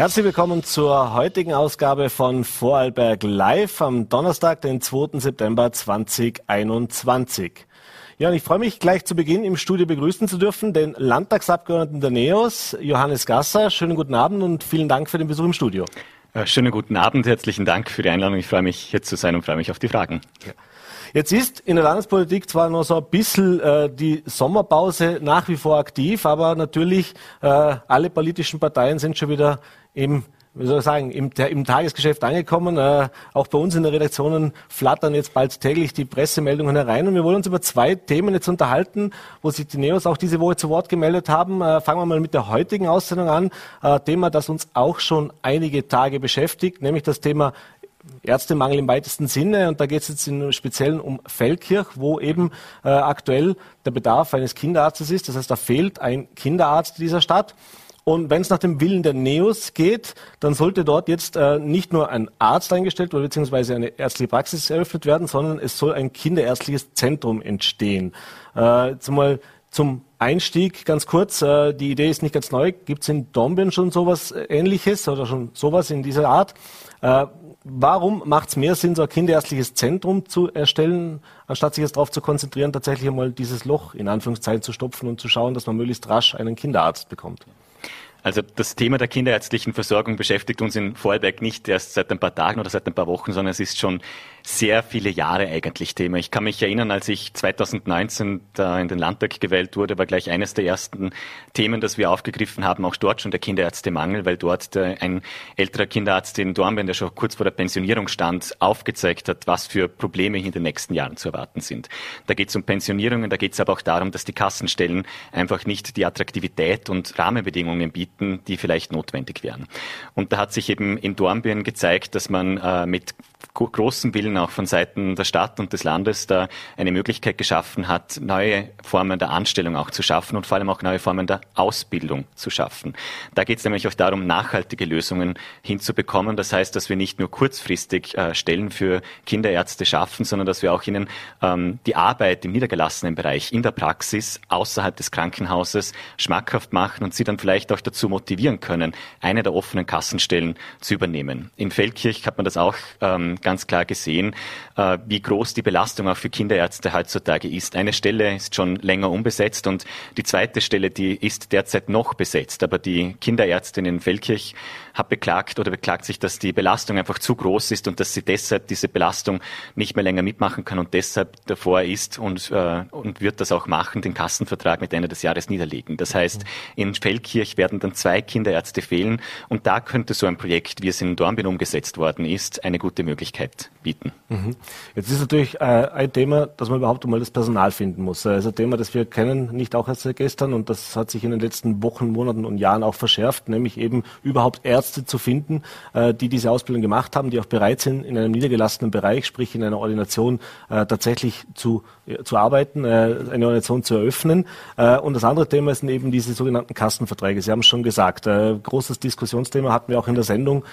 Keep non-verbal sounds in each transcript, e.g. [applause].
Herzlich willkommen zur heutigen Ausgabe von Vorarlberg Live am Donnerstag, den 2. September 2021. Ja, und ich freue mich gleich zu Beginn im Studio begrüßen zu dürfen den Landtagsabgeordneten der NEOS, Johannes Gasser. Schönen guten Abend und vielen Dank für den Besuch im Studio. Äh, schönen guten Abend, herzlichen Dank für die Einladung. Ich freue mich, hier zu sein und freue mich auf die Fragen. Ja. Jetzt ist in der Landespolitik zwar noch so ein bisschen äh, die Sommerpause nach wie vor aktiv, aber natürlich äh, alle politischen Parteien sind schon wieder im wie soll ich sagen, im, im Tagesgeschäft angekommen. Äh, auch bei uns in der Redaktionen flattern jetzt bald täglich die Pressemeldungen herein. Und wir wollen uns über zwei Themen jetzt unterhalten, wo sich die Neos auch diese Woche zu Wort gemeldet haben. Äh, fangen wir mal mit der heutigen Aussendung an. Äh, Thema, das uns auch schon einige Tage beschäftigt, nämlich das Thema Ärztemangel im weitesten Sinne. Und da geht es jetzt im Speziellen um Feldkirch, wo eben äh, aktuell der Bedarf eines Kinderarztes ist. Das heißt, da fehlt ein Kinderarzt in dieser Stadt. Und wenn es nach dem Willen der Neos geht, dann sollte dort jetzt äh, nicht nur ein Arzt eingestellt oder beziehungsweise eine ärztliche Praxis eröffnet werden, sondern es soll ein kinderärztliches Zentrum entstehen. Äh, zumal zum Einstieg ganz kurz, äh, die Idee ist nicht ganz neu. Gibt es in Dornbirn schon sowas äh, ähnliches oder schon sowas in dieser Art? Äh, warum macht es mehr Sinn, so ein kinderärztliches Zentrum zu erstellen, anstatt sich jetzt darauf zu konzentrieren, tatsächlich einmal dieses Loch in Anführungszeichen zu stopfen und zu schauen, dass man möglichst rasch einen Kinderarzt bekommt? Also das Thema der kinderärztlichen Versorgung beschäftigt uns in Vorarlberg nicht erst seit ein paar Tagen oder seit ein paar Wochen, sondern es ist schon sehr viele Jahre eigentlich Thema. Ich kann mich erinnern, als ich 2019 da in den Landtag gewählt wurde, war gleich eines der ersten Themen, das wir aufgegriffen haben, auch dort schon der Kinderärztemangel, weil dort ein älterer Kinderarzt in Dornbirn, der schon kurz vor der Pensionierung stand, aufgezeigt hat, was für Probleme in den nächsten Jahren zu erwarten sind. Da geht es um Pensionierungen, da geht es aber auch darum, dass die Kassenstellen einfach nicht die Attraktivität und Rahmenbedingungen bieten, die vielleicht notwendig wären. Und da hat sich eben in Dornbirn gezeigt, dass man äh, mit großem Willen auch von Seiten der Stadt und des Landes da eine Möglichkeit geschaffen hat, neue Formen der Anstellung auch zu schaffen und vor allem auch neue Formen der Ausbildung zu schaffen. Da geht es nämlich auch darum, nachhaltige Lösungen hinzubekommen. Das heißt, dass wir nicht nur kurzfristig äh, Stellen für Kinderärzte schaffen, sondern dass wir auch ihnen ähm, die Arbeit im niedergelassenen Bereich, in der Praxis, außerhalb des Krankenhauses schmackhaft machen und sie dann vielleicht auch dazu motivieren können, eine der offenen Kassenstellen zu übernehmen. In Feldkirch hat man das auch ähm, ganz klar gesehen, äh, wie groß die Belastung auch für Kinderärzte heutzutage ist. Eine Stelle ist schon länger unbesetzt und die zweite Stelle, die ist derzeit noch besetzt. Aber die Kinderärztin in Feldkirch hat beklagt oder beklagt sich, dass die Belastung einfach zu groß ist und dass sie deshalb diese Belastung nicht mehr länger mitmachen kann und deshalb davor ist und, äh, und wird das auch machen, den Kassenvertrag mit Ende des Jahres niederlegen. Das heißt, in Feldkirch werden dann zwei Kinderärzte fehlen und da könnte so ein Projekt, wie es in Dornbirn umgesetzt worden ist, eine gute Möglichkeit bieten. Mhm. Jetzt ist natürlich äh, ein Thema, dass man überhaupt einmal das Personal finden muss. Das ist ein Thema, das wir kennen, nicht auch erst seit gestern und das hat sich in den letzten Wochen, Monaten und Jahren auch verschärft, nämlich eben überhaupt Ärzte zu finden, äh, die diese Ausbildung gemacht haben, die auch bereit sind, in einem niedergelassenen Bereich, sprich in einer Ordination äh, tatsächlich zu, äh, zu arbeiten, eine Ordination zu eröffnen. Und das andere Thema sind eben diese sogenannten Kastenverträge. Sie haben es schon gesagt, großes Diskussionsthema hatten wir auch in der Sendung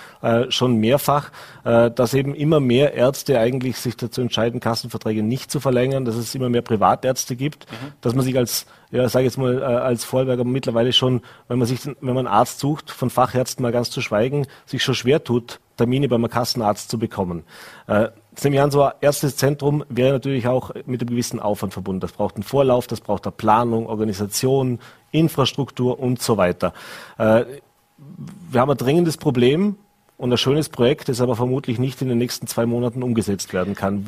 schon mehrfach, dass eben immer mehr Ärzte eigentlich sich dazu entscheiden, Kassenverträge nicht zu verlängern, dass es immer mehr Privatärzte gibt, mhm. dass man sich als, ja, sage jetzt mal, äh, als Vorwerker mittlerweile schon, wenn man sich, wenn man einen Arzt sucht, von Fachärzten mal ganz zu schweigen, sich schon schwer tut, Termine beim Kassenarzt zu bekommen. Äh, das nehme ich an, so ein erstes Zentrum wäre natürlich auch mit einem gewissen Aufwand verbunden. Das braucht einen Vorlauf, das braucht eine Planung, Organisation, Infrastruktur und so weiter. Äh, wir haben ein dringendes Problem, und ein schönes Projekt, das aber vermutlich nicht in den nächsten zwei Monaten umgesetzt werden kann.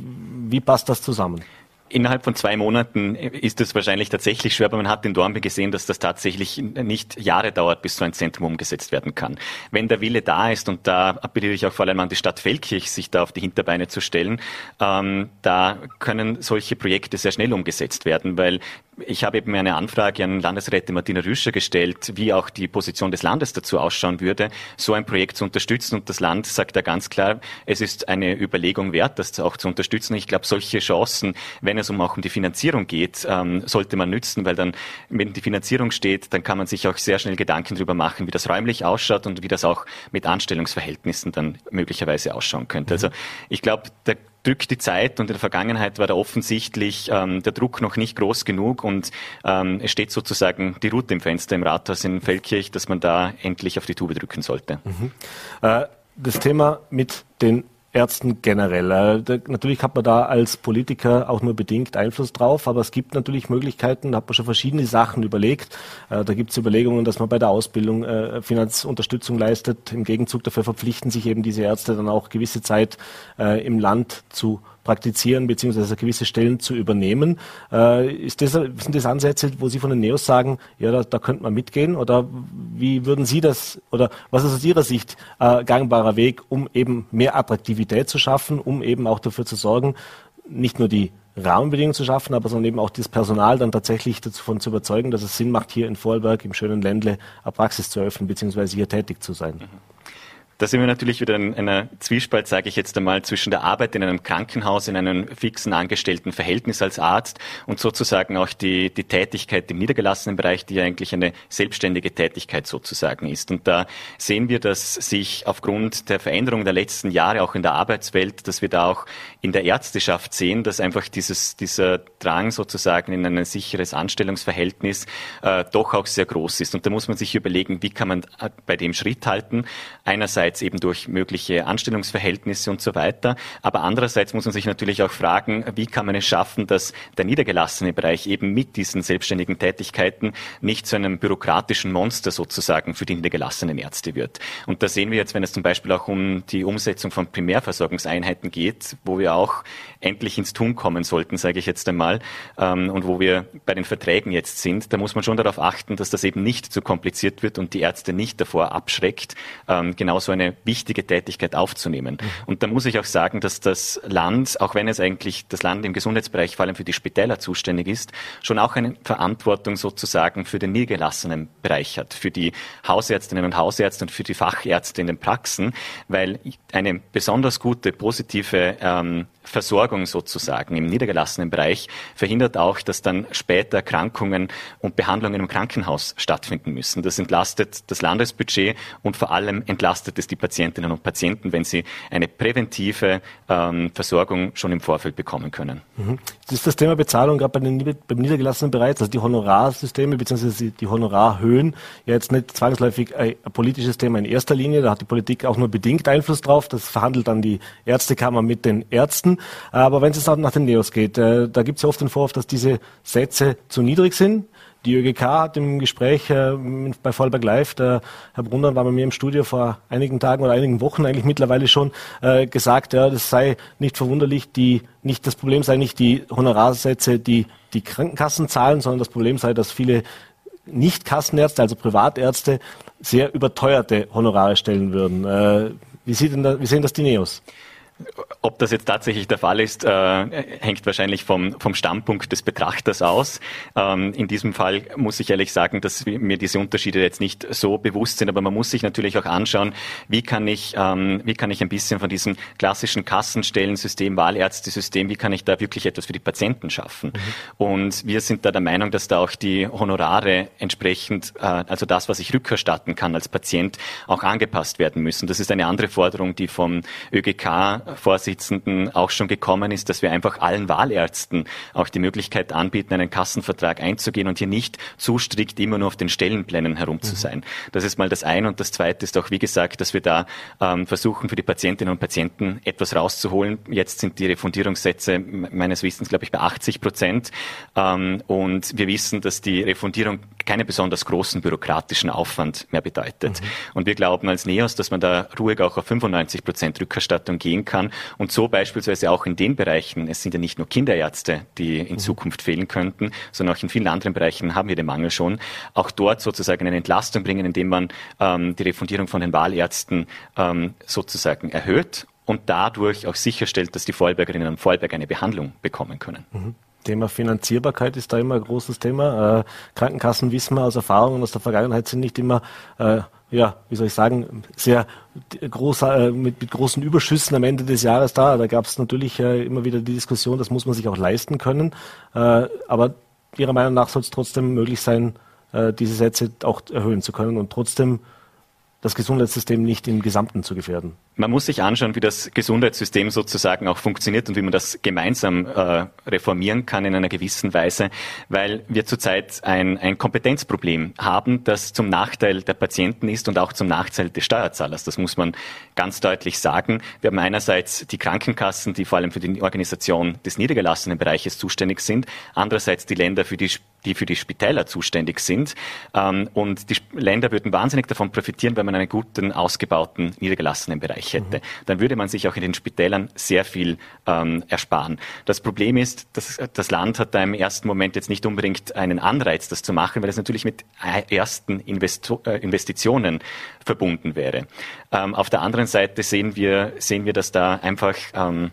Wie passt das zusammen? Innerhalb von zwei Monaten ist es wahrscheinlich tatsächlich schwer, aber man hat in Dornbirn gesehen, dass das tatsächlich nicht Jahre dauert, bis so ein Zentrum umgesetzt werden kann. Wenn der Wille da ist, und da appelliere ich auch vor allem an die Stadt Feldkirch, sich da auf die Hinterbeine zu stellen, ähm, da können solche Projekte sehr schnell umgesetzt werden, weil ich habe eben eine Anfrage an Landesrätin Martina Rüscher gestellt, wie auch die Position des Landes dazu ausschauen würde, so ein Projekt zu unterstützen. Und das Land sagt da ganz klar, es ist eine Überlegung wert, das auch zu unterstützen. Ich glaube, solche Chancen, wenn es um auch um die Finanzierung geht, ähm, sollte man nützen, weil dann, wenn die Finanzierung steht, dann kann man sich auch sehr schnell Gedanken darüber machen, wie das räumlich ausschaut und wie das auch mit Anstellungsverhältnissen dann möglicherweise ausschauen könnte. Also ich glaube, der drückt die Zeit und in der Vergangenheit war da offensichtlich ähm, der Druck noch nicht groß genug und ähm, es steht sozusagen die Route im Fenster im Rathaus in Feldkirch, dass man da endlich auf die Tube drücken sollte. Mhm. Äh, das Thema mit den Ärzten generell. Äh, natürlich hat man da als Politiker auch nur bedingt Einfluss drauf, aber es gibt natürlich Möglichkeiten, da hat man schon verschiedene Sachen überlegt. Äh, da gibt es Überlegungen, dass man bei der Ausbildung äh, Finanzunterstützung leistet. Im Gegenzug dafür verpflichten sich eben diese Ärzte dann auch gewisse Zeit im Land zu praktizieren beziehungsweise gewisse Stellen zu übernehmen. Äh, ist das, sind das Ansätze, wo Sie von den Neos sagen, ja, da, da könnte man mitgehen? Oder wie würden Sie das, oder was ist aus Ihrer Sicht äh, gangbarer Weg, um eben mehr Attraktivität zu schaffen, um eben auch dafür zu sorgen, nicht nur die Rahmenbedingungen zu schaffen, aber sondern eben auch das Personal dann tatsächlich davon zu überzeugen, dass es Sinn macht, hier in Vorarlberg im schönen Ländle eine Praxis zu öffnen, beziehungsweise hier tätig zu sein. Mhm. Da sind wir natürlich wieder in einer Zwiespalt, sage ich jetzt einmal, zwischen der Arbeit in einem Krankenhaus, in einem fixen angestellten Verhältnis als Arzt und sozusagen auch die, die Tätigkeit im niedergelassenen Bereich, die ja eigentlich eine selbstständige Tätigkeit sozusagen ist. Und da sehen wir, dass sich aufgrund der Veränderung der letzten Jahre auch in der Arbeitswelt, dass wir da auch in der Ärzteschaft sehen, dass einfach dieses, dieser Drang sozusagen in ein sicheres Anstellungsverhältnis äh, doch auch sehr groß ist. Und da muss man sich überlegen, wie kann man bei dem Schritt halten. Einerseits einerseits eben durch mögliche Anstellungsverhältnisse und so weiter, aber andererseits muss man sich natürlich auch fragen, wie kann man es schaffen, dass der niedergelassene Bereich eben mit diesen selbstständigen Tätigkeiten nicht zu einem bürokratischen Monster sozusagen für die niedergelassenen Ärzte wird. Und da sehen wir jetzt, wenn es zum Beispiel auch um die Umsetzung von Primärversorgungseinheiten geht, wo wir auch endlich ins Tun kommen sollten, sage ich jetzt einmal, ähm, und wo wir bei den Verträgen jetzt sind, da muss man schon darauf achten, dass das eben nicht zu kompliziert wird und die Ärzte nicht davor abschreckt, ähm, genauso eine wichtige Tätigkeit aufzunehmen. Und da muss ich auch sagen, dass das Land, auch wenn es eigentlich das Land im Gesundheitsbereich vor allem für die Spitäler zuständig ist, schon auch eine Verantwortung sozusagen für den niedergelassenen Bereich hat, für die Hausärztinnen und Hausärzte und für die Fachärzte in den Praxen, weil eine besonders gute, positive ähm, Versorgung sozusagen im niedergelassenen Bereich verhindert auch, dass dann später Erkrankungen und Behandlungen im Krankenhaus stattfinden müssen. Das entlastet das Landesbudget und vor allem entlastet es die Patientinnen und Patienten, wenn sie eine präventive ähm, Versorgung schon im Vorfeld bekommen können. Mhm. Ist das Thema Bezahlung gerade bei beim niedergelassenen Bereich, also die Honorarsysteme bzw. die Honorarhöhen, ja jetzt nicht zwangsläufig ein politisches Thema in erster Linie, da hat die Politik auch nur bedingt Einfluss drauf, das verhandelt dann die Ärztekammer mit den Ärzten. Aber wenn es jetzt nach den Neos geht, äh, da gibt es ja oft den Vorwurf, dass diese Sätze zu niedrig sind. Die ÖGK hat im Gespräch äh, bei Vollberg Live, der Herr Brunner war bei mir im Studio vor einigen Tagen oder einigen Wochen eigentlich mittlerweile schon äh, gesagt, ja, das sei nicht verwunderlich, die, nicht, das Problem sei nicht die Honorarsätze, die die Krankenkassen zahlen, sondern das Problem sei, dass viele Nicht-Kassenärzte, also Privatärzte, sehr überteuerte Honorare stellen würden. Äh, wie, sieht denn da, wie sehen das die Neos? Ob das jetzt tatsächlich der Fall ist, äh, hängt wahrscheinlich vom, vom Standpunkt des Betrachters aus. Ähm, in diesem Fall muss ich ehrlich sagen, dass mir diese Unterschiede jetzt nicht so bewusst sind, aber man muss sich natürlich auch anschauen, wie kann ich, ähm, wie kann ich ein bisschen von diesem klassischen Kassenstellensystem, Wahlärztesystem, wie kann ich da wirklich etwas für die Patienten schaffen? Mhm. Und wir sind da der Meinung, dass da auch die Honorare entsprechend, äh, also das, was ich rückerstatten kann als Patient, auch angepasst werden müssen. Das ist eine andere Forderung, die vom ÖGK Vorsitzenden auch schon gekommen ist, dass wir einfach allen Wahlärzten auch die Möglichkeit anbieten, einen Kassenvertrag einzugehen und hier nicht zu strikt immer nur auf den Stellenplänen herum zu mhm. sein. Das ist mal das eine. Und das zweite ist auch, wie gesagt, dass wir da ähm, versuchen, für die Patientinnen und Patienten etwas rauszuholen. Jetzt sind die Refundierungssätze meines Wissens, glaube ich, bei 80 Prozent. Ähm, und wir wissen, dass die Refundierung keinen besonders großen bürokratischen Aufwand mehr bedeutet. Mhm. Und wir glauben als NEOS, dass man da ruhig auch auf 95 Prozent Rückerstattung gehen kann kann und so beispielsweise auch in den Bereichen, es sind ja nicht nur Kinderärzte, die in mhm. Zukunft fehlen könnten, sondern auch in vielen anderen Bereichen haben wir den Mangel schon, auch dort sozusagen eine Entlastung bringen, indem man ähm, die Refundierung von den Wahlärzten ähm, sozusagen erhöht und dadurch auch sicherstellt, dass die Vorarlbergerinnen und Vorarlberger eine Behandlung bekommen können. Mhm. Thema Finanzierbarkeit ist da immer ein großes Thema. Äh, Krankenkassen wissen wir aus Erfahrungen aus der Vergangenheit sind nicht immer äh, ja, wie soll ich sagen, sehr großer, äh, mit, mit großen Überschüssen am Ende des Jahres da. Da gab es natürlich äh, immer wieder die Diskussion, das muss man sich auch leisten können. Äh, aber Ihrer Meinung nach soll es trotzdem möglich sein, diese Sätze auch erhöhen zu können und trotzdem das Gesundheitssystem nicht im Gesamten zu gefährden. Man muss sich anschauen, wie das Gesundheitssystem sozusagen auch funktioniert und wie man das gemeinsam äh, reformieren kann in einer gewissen Weise, weil wir zurzeit ein, ein Kompetenzproblem haben, das zum Nachteil der Patienten ist und auch zum Nachteil des Steuerzahlers. Das muss man ganz deutlich sagen. Wir haben einerseits die Krankenkassen, die vor allem für die Organisation des niedergelassenen Bereiches zuständig sind, andererseits die Länder, für die, die für die Spitäler zuständig sind. Ähm, und die Länder würden wahnsinnig davon profitieren, wenn man einen guten, ausgebauten, niedergelassenen Bereich hätte. Mhm. Dann würde man sich auch in den Spitälern sehr viel ähm, ersparen. Das Problem ist, dass das Land hat da im ersten Moment jetzt nicht unbedingt einen Anreiz, das zu machen, weil es natürlich mit ersten Investo äh, Investitionen verbunden wäre. Ähm, auf der anderen Seite sehen wir, sehen wir, dass da einfach ähm,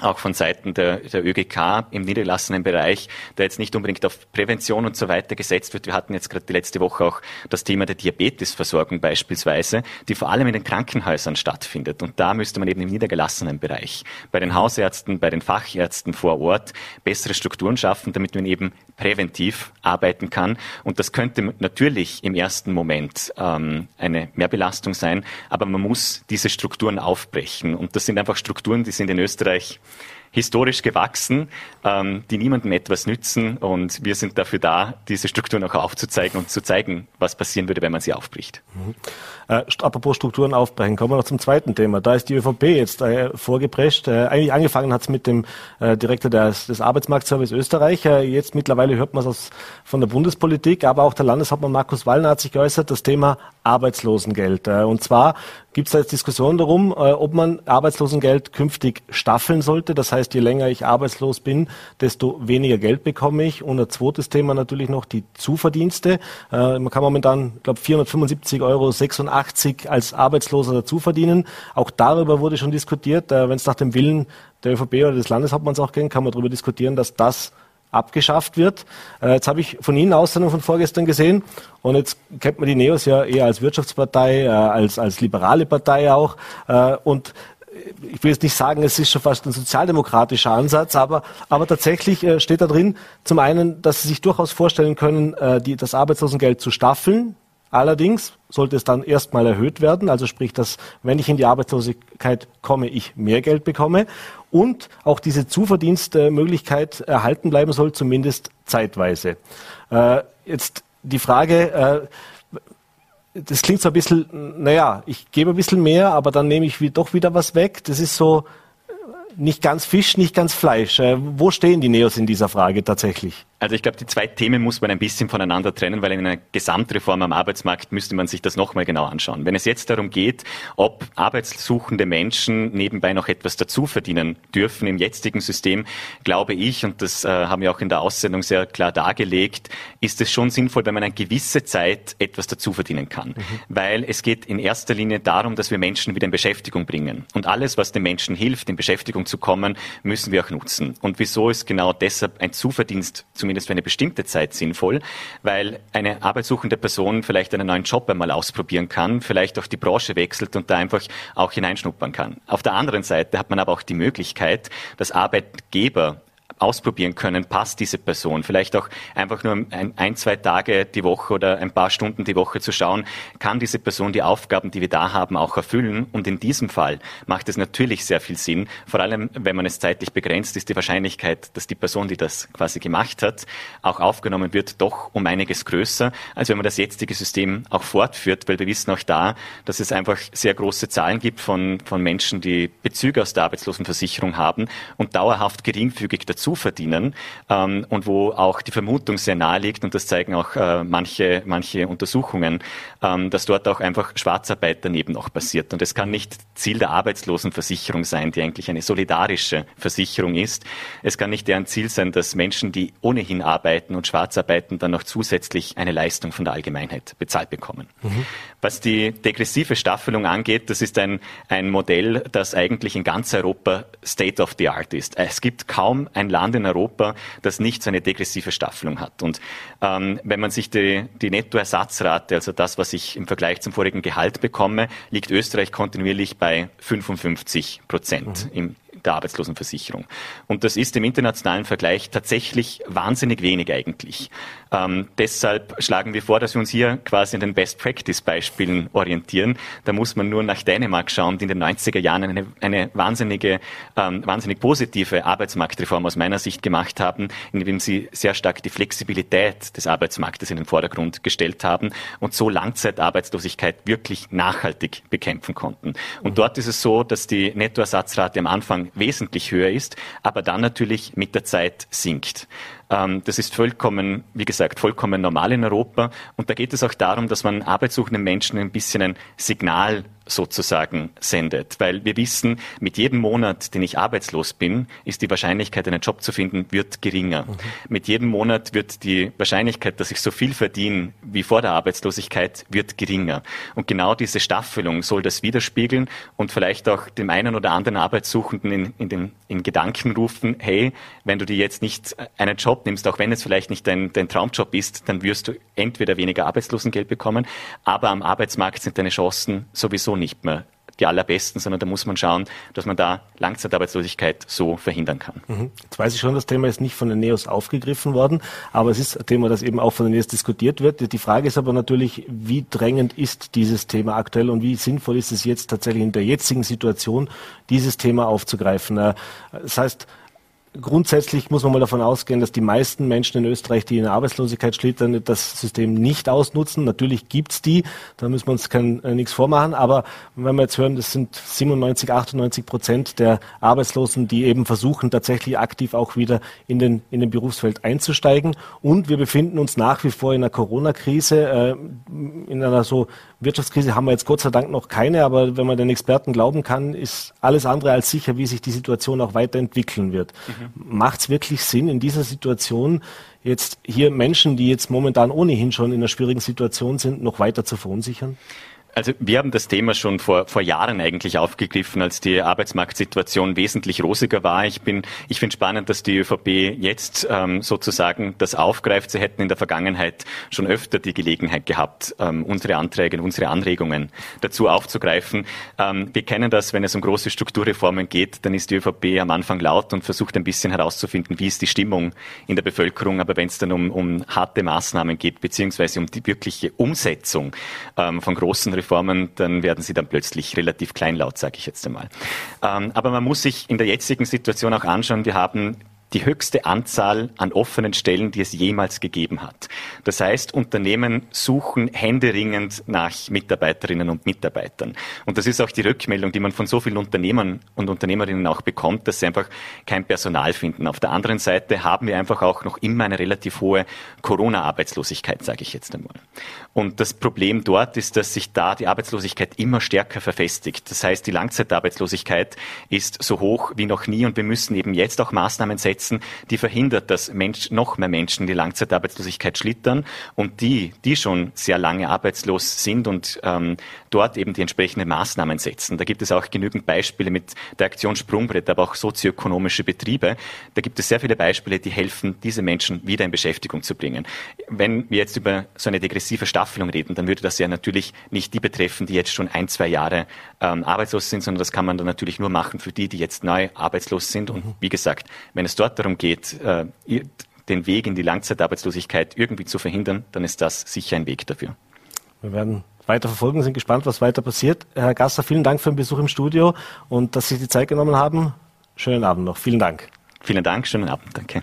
auch von Seiten der, der ÖGK im niedergelassenen Bereich, der jetzt nicht unbedingt auf Prävention und so weiter gesetzt wird. Wir hatten jetzt gerade die letzte Woche auch das Thema der Diabetesversorgung beispielsweise, die vor allem in den Krankenhäusern stattfindet. Und da müsste man eben im niedergelassenen Bereich bei den Hausärzten, bei den Fachärzten vor Ort bessere Strukturen schaffen, damit man eben präventiv arbeiten kann. Und das könnte natürlich im ersten Moment ähm, eine Mehrbelastung sein, aber man muss diese Strukturen aufbrechen. Und das sind einfach Strukturen, die sind in Österreich historisch gewachsen, ähm, die niemandem etwas nützen. Und wir sind dafür da, diese Strukturen auch aufzuzeigen und zu zeigen, was passieren würde, wenn man sie aufbricht. Mhm. Äh, apropos Strukturen aufbrechen, kommen wir noch zum zweiten Thema. Da ist die ÖVP jetzt äh, vorgeprescht. Äh, eigentlich angefangen hat es mit dem äh, Direktor des, des Arbeitsmarktservice Österreich. Äh, jetzt mittlerweile hört man es von der Bundespolitik, aber auch der Landeshauptmann Markus Wallner hat sich geäußert, das Thema Arbeitslosengeld. Äh, und zwar gibt es da jetzt Diskussionen darum, äh, ob man Arbeitslosengeld künftig staffeln sollte. Das heißt, je länger ich arbeitslos bin, desto weniger Geld bekomme ich. Und ein zweites Thema natürlich noch die Zuverdienste. Äh, man kann momentan, glaube 475 Euro 86 als Arbeitsloser dazu verdienen. Auch darüber wurde schon diskutiert. Wenn es nach dem Willen der ÖVP oder des Landeshauptmanns auch geht, kann man darüber diskutieren, dass das abgeschafft wird. Äh, jetzt habe ich von Ihnen Aussendung von vorgestern gesehen. Und jetzt kennt man die Neos ja eher als Wirtschaftspartei, äh, als, als liberale Partei auch. Äh, und ich will jetzt nicht sagen, es ist schon fast ein sozialdemokratischer Ansatz, aber, aber tatsächlich äh, steht da drin, zum einen, dass Sie sich durchaus vorstellen können, äh, die, das Arbeitslosengeld zu staffeln, Allerdings sollte es dann erstmal erhöht werden, also sprich, dass wenn ich in die Arbeitslosigkeit komme, ich mehr Geld bekomme und auch diese Zuverdienstmöglichkeit erhalten bleiben soll, zumindest zeitweise. Äh, jetzt die Frage, äh, das klingt so ein bisschen, naja, ich gebe ein bisschen mehr, aber dann nehme ich doch wieder was weg. Das ist so äh, nicht ganz Fisch, nicht ganz Fleisch. Wo stehen die Neos in dieser Frage tatsächlich? Also ich glaube, die zwei Themen muss man ein bisschen voneinander trennen, weil in einer Gesamtreform am Arbeitsmarkt müsste man sich das nochmal genau anschauen. Wenn es jetzt darum geht, ob arbeitssuchende Menschen nebenbei noch etwas dazu verdienen dürfen im jetzigen System, glaube ich, und das äh, haben wir auch in der Aussendung sehr klar dargelegt, ist es schon sinnvoll, wenn man eine gewisse Zeit etwas dazu verdienen kann. Mhm. Weil es geht in erster Linie darum, dass wir Menschen wieder in Beschäftigung bringen. Und alles, was den Menschen hilft, in Beschäftigung zu kommen, müssen wir auch nutzen. Und wieso ist genau deshalb ein Zuverdienst zu zumindest für eine bestimmte Zeit sinnvoll, weil eine arbeitssuchende Person vielleicht einen neuen Job einmal ausprobieren kann, vielleicht auch die Branche wechselt und da einfach auch hineinschnuppern kann. Auf der anderen Seite hat man aber auch die Möglichkeit, dass Arbeitgeber ausprobieren können, passt diese Person. Vielleicht auch einfach nur ein, ein, zwei Tage die Woche oder ein paar Stunden die Woche zu schauen, kann diese Person die Aufgaben, die wir da haben, auch erfüllen. Und in diesem Fall macht es natürlich sehr viel Sinn, vor allem wenn man es zeitlich begrenzt, ist die Wahrscheinlichkeit, dass die Person, die das quasi gemacht hat, auch aufgenommen wird, doch um einiges größer, als wenn man das jetzige System auch fortführt, weil wir wissen auch da, dass es einfach sehr große Zahlen gibt von, von Menschen, die Bezüge aus der Arbeitslosenversicherung haben und dauerhaft geringfügig dazu dazu verdienen ähm, und wo auch die Vermutung sehr nahe liegt, und das zeigen auch äh, manche, manche Untersuchungen, ähm, dass dort auch einfach Schwarzarbeit daneben noch passiert. Und es kann nicht Ziel der Arbeitslosenversicherung sein, die eigentlich eine solidarische Versicherung ist. Es kann nicht deren Ziel sein, dass Menschen, die ohnehin arbeiten und schwarz arbeiten, dann noch zusätzlich eine Leistung von der Allgemeinheit bezahlt bekommen. Mhm. Was die degressive Staffelung angeht, das ist ein, ein Modell, das eigentlich in ganz Europa State of the Art ist. Es gibt kaum ein Land in Europa, das nicht so eine degressive Staffelung hat. Und ähm, wenn man sich die, die Nettoersatzrate, also das, was ich im Vergleich zum vorigen Gehalt bekomme, liegt Österreich kontinuierlich bei 55 Prozent mhm. im der Arbeitslosenversicherung. Und das ist im internationalen Vergleich tatsächlich wahnsinnig wenig eigentlich. Ähm, deshalb schlagen wir vor, dass wir uns hier quasi an den Best-Practice-Beispielen orientieren. Da muss man nur nach Dänemark schauen, die in den 90er Jahren eine, eine wahnsinnige, ähm, wahnsinnig positive Arbeitsmarktreform aus meiner Sicht gemacht haben, indem sie sehr stark die Flexibilität des Arbeitsmarktes in den Vordergrund gestellt haben und so Langzeitarbeitslosigkeit wirklich nachhaltig bekämpfen konnten. Und mhm. dort ist es so, dass die Nettoersatzrate am Anfang wesentlich höher ist, aber dann natürlich mit der Zeit sinkt. Ähm, das ist vollkommen, wie gesagt, vollkommen normal in Europa. Und da geht es auch darum, dass man arbeitssuchenden Menschen ein bisschen ein Signal sozusagen sendet. Weil wir wissen, mit jedem Monat, den ich arbeitslos bin, ist die Wahrscheinlichkeit, einen Job zu finden, wird geringer. Mhm. Mit jedem Monat wird die Wahrscheinlichkeit, dass ich so viel verdiene wie vor der Arbeitslosigkeit, wird geringer. Und genau diese Staffelung soll das widerspiegeln und vielleicht auch dem einen oder anderen Arbeitssuchenden in, in, den, in Gedanken rufen, hey, wenn du dir jetzt nicht einen Job nimmst, auch wenn es vielleicht nicht dein, dein Traumjob ist, dann wirst du entweder weniger Arbeitslosengeld bekommen, aber am Arbeitsmarkt sind deine Chancen sowieso nicht mehr die allerbesten, sondern da muss man schauen, dass man da Langzeitarbeitslosigkeit so verhindern kann. Mhm. Jetzt weiß ich schon, das Thema ist nicht von den NEOS aufgegriffen worden, aber es ist ein Thema, das eben auch von den NEOS diskutiert wird. Die Frage ist aber natürlich, wie drängend ist dieses Thema aktuell und wie sinnvoll ist es jetzt tatsächlich in der jetzigen Situation, dieses Thema aufzugreifen. Äh, das heißt, grundsätzlich muss man mal davon ausgehen, dass die meisten Menschen in Österreich, die in der Arbeitslosigkeit schlittern, das System nicht ausnutzen. Natürlich gibt's die, da müssen wir uns kein, äh, nichts vormachen. Aber wenn wir jetzt hören, das sind 97, 98 Prozent der Arbeitslosen, die eben versuchen, tatsächlich aktiv auch wieder in den, in den Berufsfeld einzusteigen. Und wir befinden uns nach wie vor in einer Corona-Krise, äh, in einer so Wirtschaftskrise haben wir jetzt Gott sei Dank noch keine, aber wenn man den Experten glauben kann, ist alles andere als sicher, wie sich die Situation auch weiterentwickeln wird. Mhm. Macht es wirklich Sinn, in dieser Situation jetzt hier Menschen, die jetzt momentan ohnehin schon in einer schwierigen Situation sind, noch weiter zu verunsichern? Also wir haben das Thema schon vor, vor Jahren eigentlich aufgegriffen, als die Arbeitsmarktsituation wesentlich rosiger war. Ich bin, ich finde spannend, dass die ÖVP jetzt ähm, sozusagen das aufgreift. Sie hätten in der Vergangenheit schon öfter die Gelegenheit gehabt, ähm, unsere Anträge und unsere Anregungen dazu aufzugreifen. Ähm, wir kennen das, wenn es um große Strukturreformen geht, dann ist die ÖVP am Anfang laut und versucht ein bisschen herauszufinden, wie ist die Stimmung in der Bevölkerung. Aber wenn es dann um, um harte Maßnahmen geht, beziehungsweise um die wirkliche Umsetzung ähm, von großen Reformen, Reformen, dann werden sie dann plötzlich relativ kleinlaut, sage ich jetzt einmal. Ähm, aber man muss sich in der jetzigen Situation auch anschauen, wir haben die höchste Anzahl an offenen Stellen, die es jemals gegeben hat. Das heißt, Unternehmen suchen händeringend nach Mitarbeiterinnen und Mitarbeitern. Und das ist auch die Rückmeldung, die man von so vielen Unternehmern und Unternehmerinnen auch bekommt, dass sie einfach kein Personal finden. Auf der anderen Seite haben wir einfach auch noch immer eine relativ hohe Corona-Arbeitslosigkeit, sage ich jetzt einmal. Und das Problem dort ist, dass sich da die Arbeitslosigkeit immer stärker verfestigt. Das heißt, die Langzeitarbeitslosigkeit ist so hoch wie noch nie und wir müssen eben jetzt auch Maßnahmen setzen, setzen, die verhindert, dass Mensch, noch mehr Menschen in die Langzeitarbeitslosigkeit schlittern und die, die schon sehr lange arbeitslos sind und ähm, dort eben die entsprechenden Maßnahmen setzen. Da gibt es auch genügend Beispiele mit der Aktion Sprungbrett, aber auch sozioökonomische Betriebe. Da gibt es sehr viele Beispiele, die helfen, diese Menschen wieder in Beschäftigung zu bringen. Wenn wir jetzt über so eine degressive Staffelung reden, dann würde das ja natürlich nicht die betreffen, die jetzt schon ein, zwei Jahre ähm, arbeitslos sind, sondern das kann man dann natürlich nur machen für die, die jetzt neu arbeitslos sind. Und wie gesagt, wenn es dort darum geht, äh, den Weg in die Langzeitarbeitslosigkeit irgendwie zu verhindern, dann ist das sicher ein Weg dafür. Wir werden weiter verfolgen, sind gespannt, was weiter passiert. Herr Gasser, vielen Dank für den Besuch im Studio und dass Sie sich die Zeit genommen haben. Schönen Abend noch. Vielen Dank. Vielen Dank, schönen Abend, danke.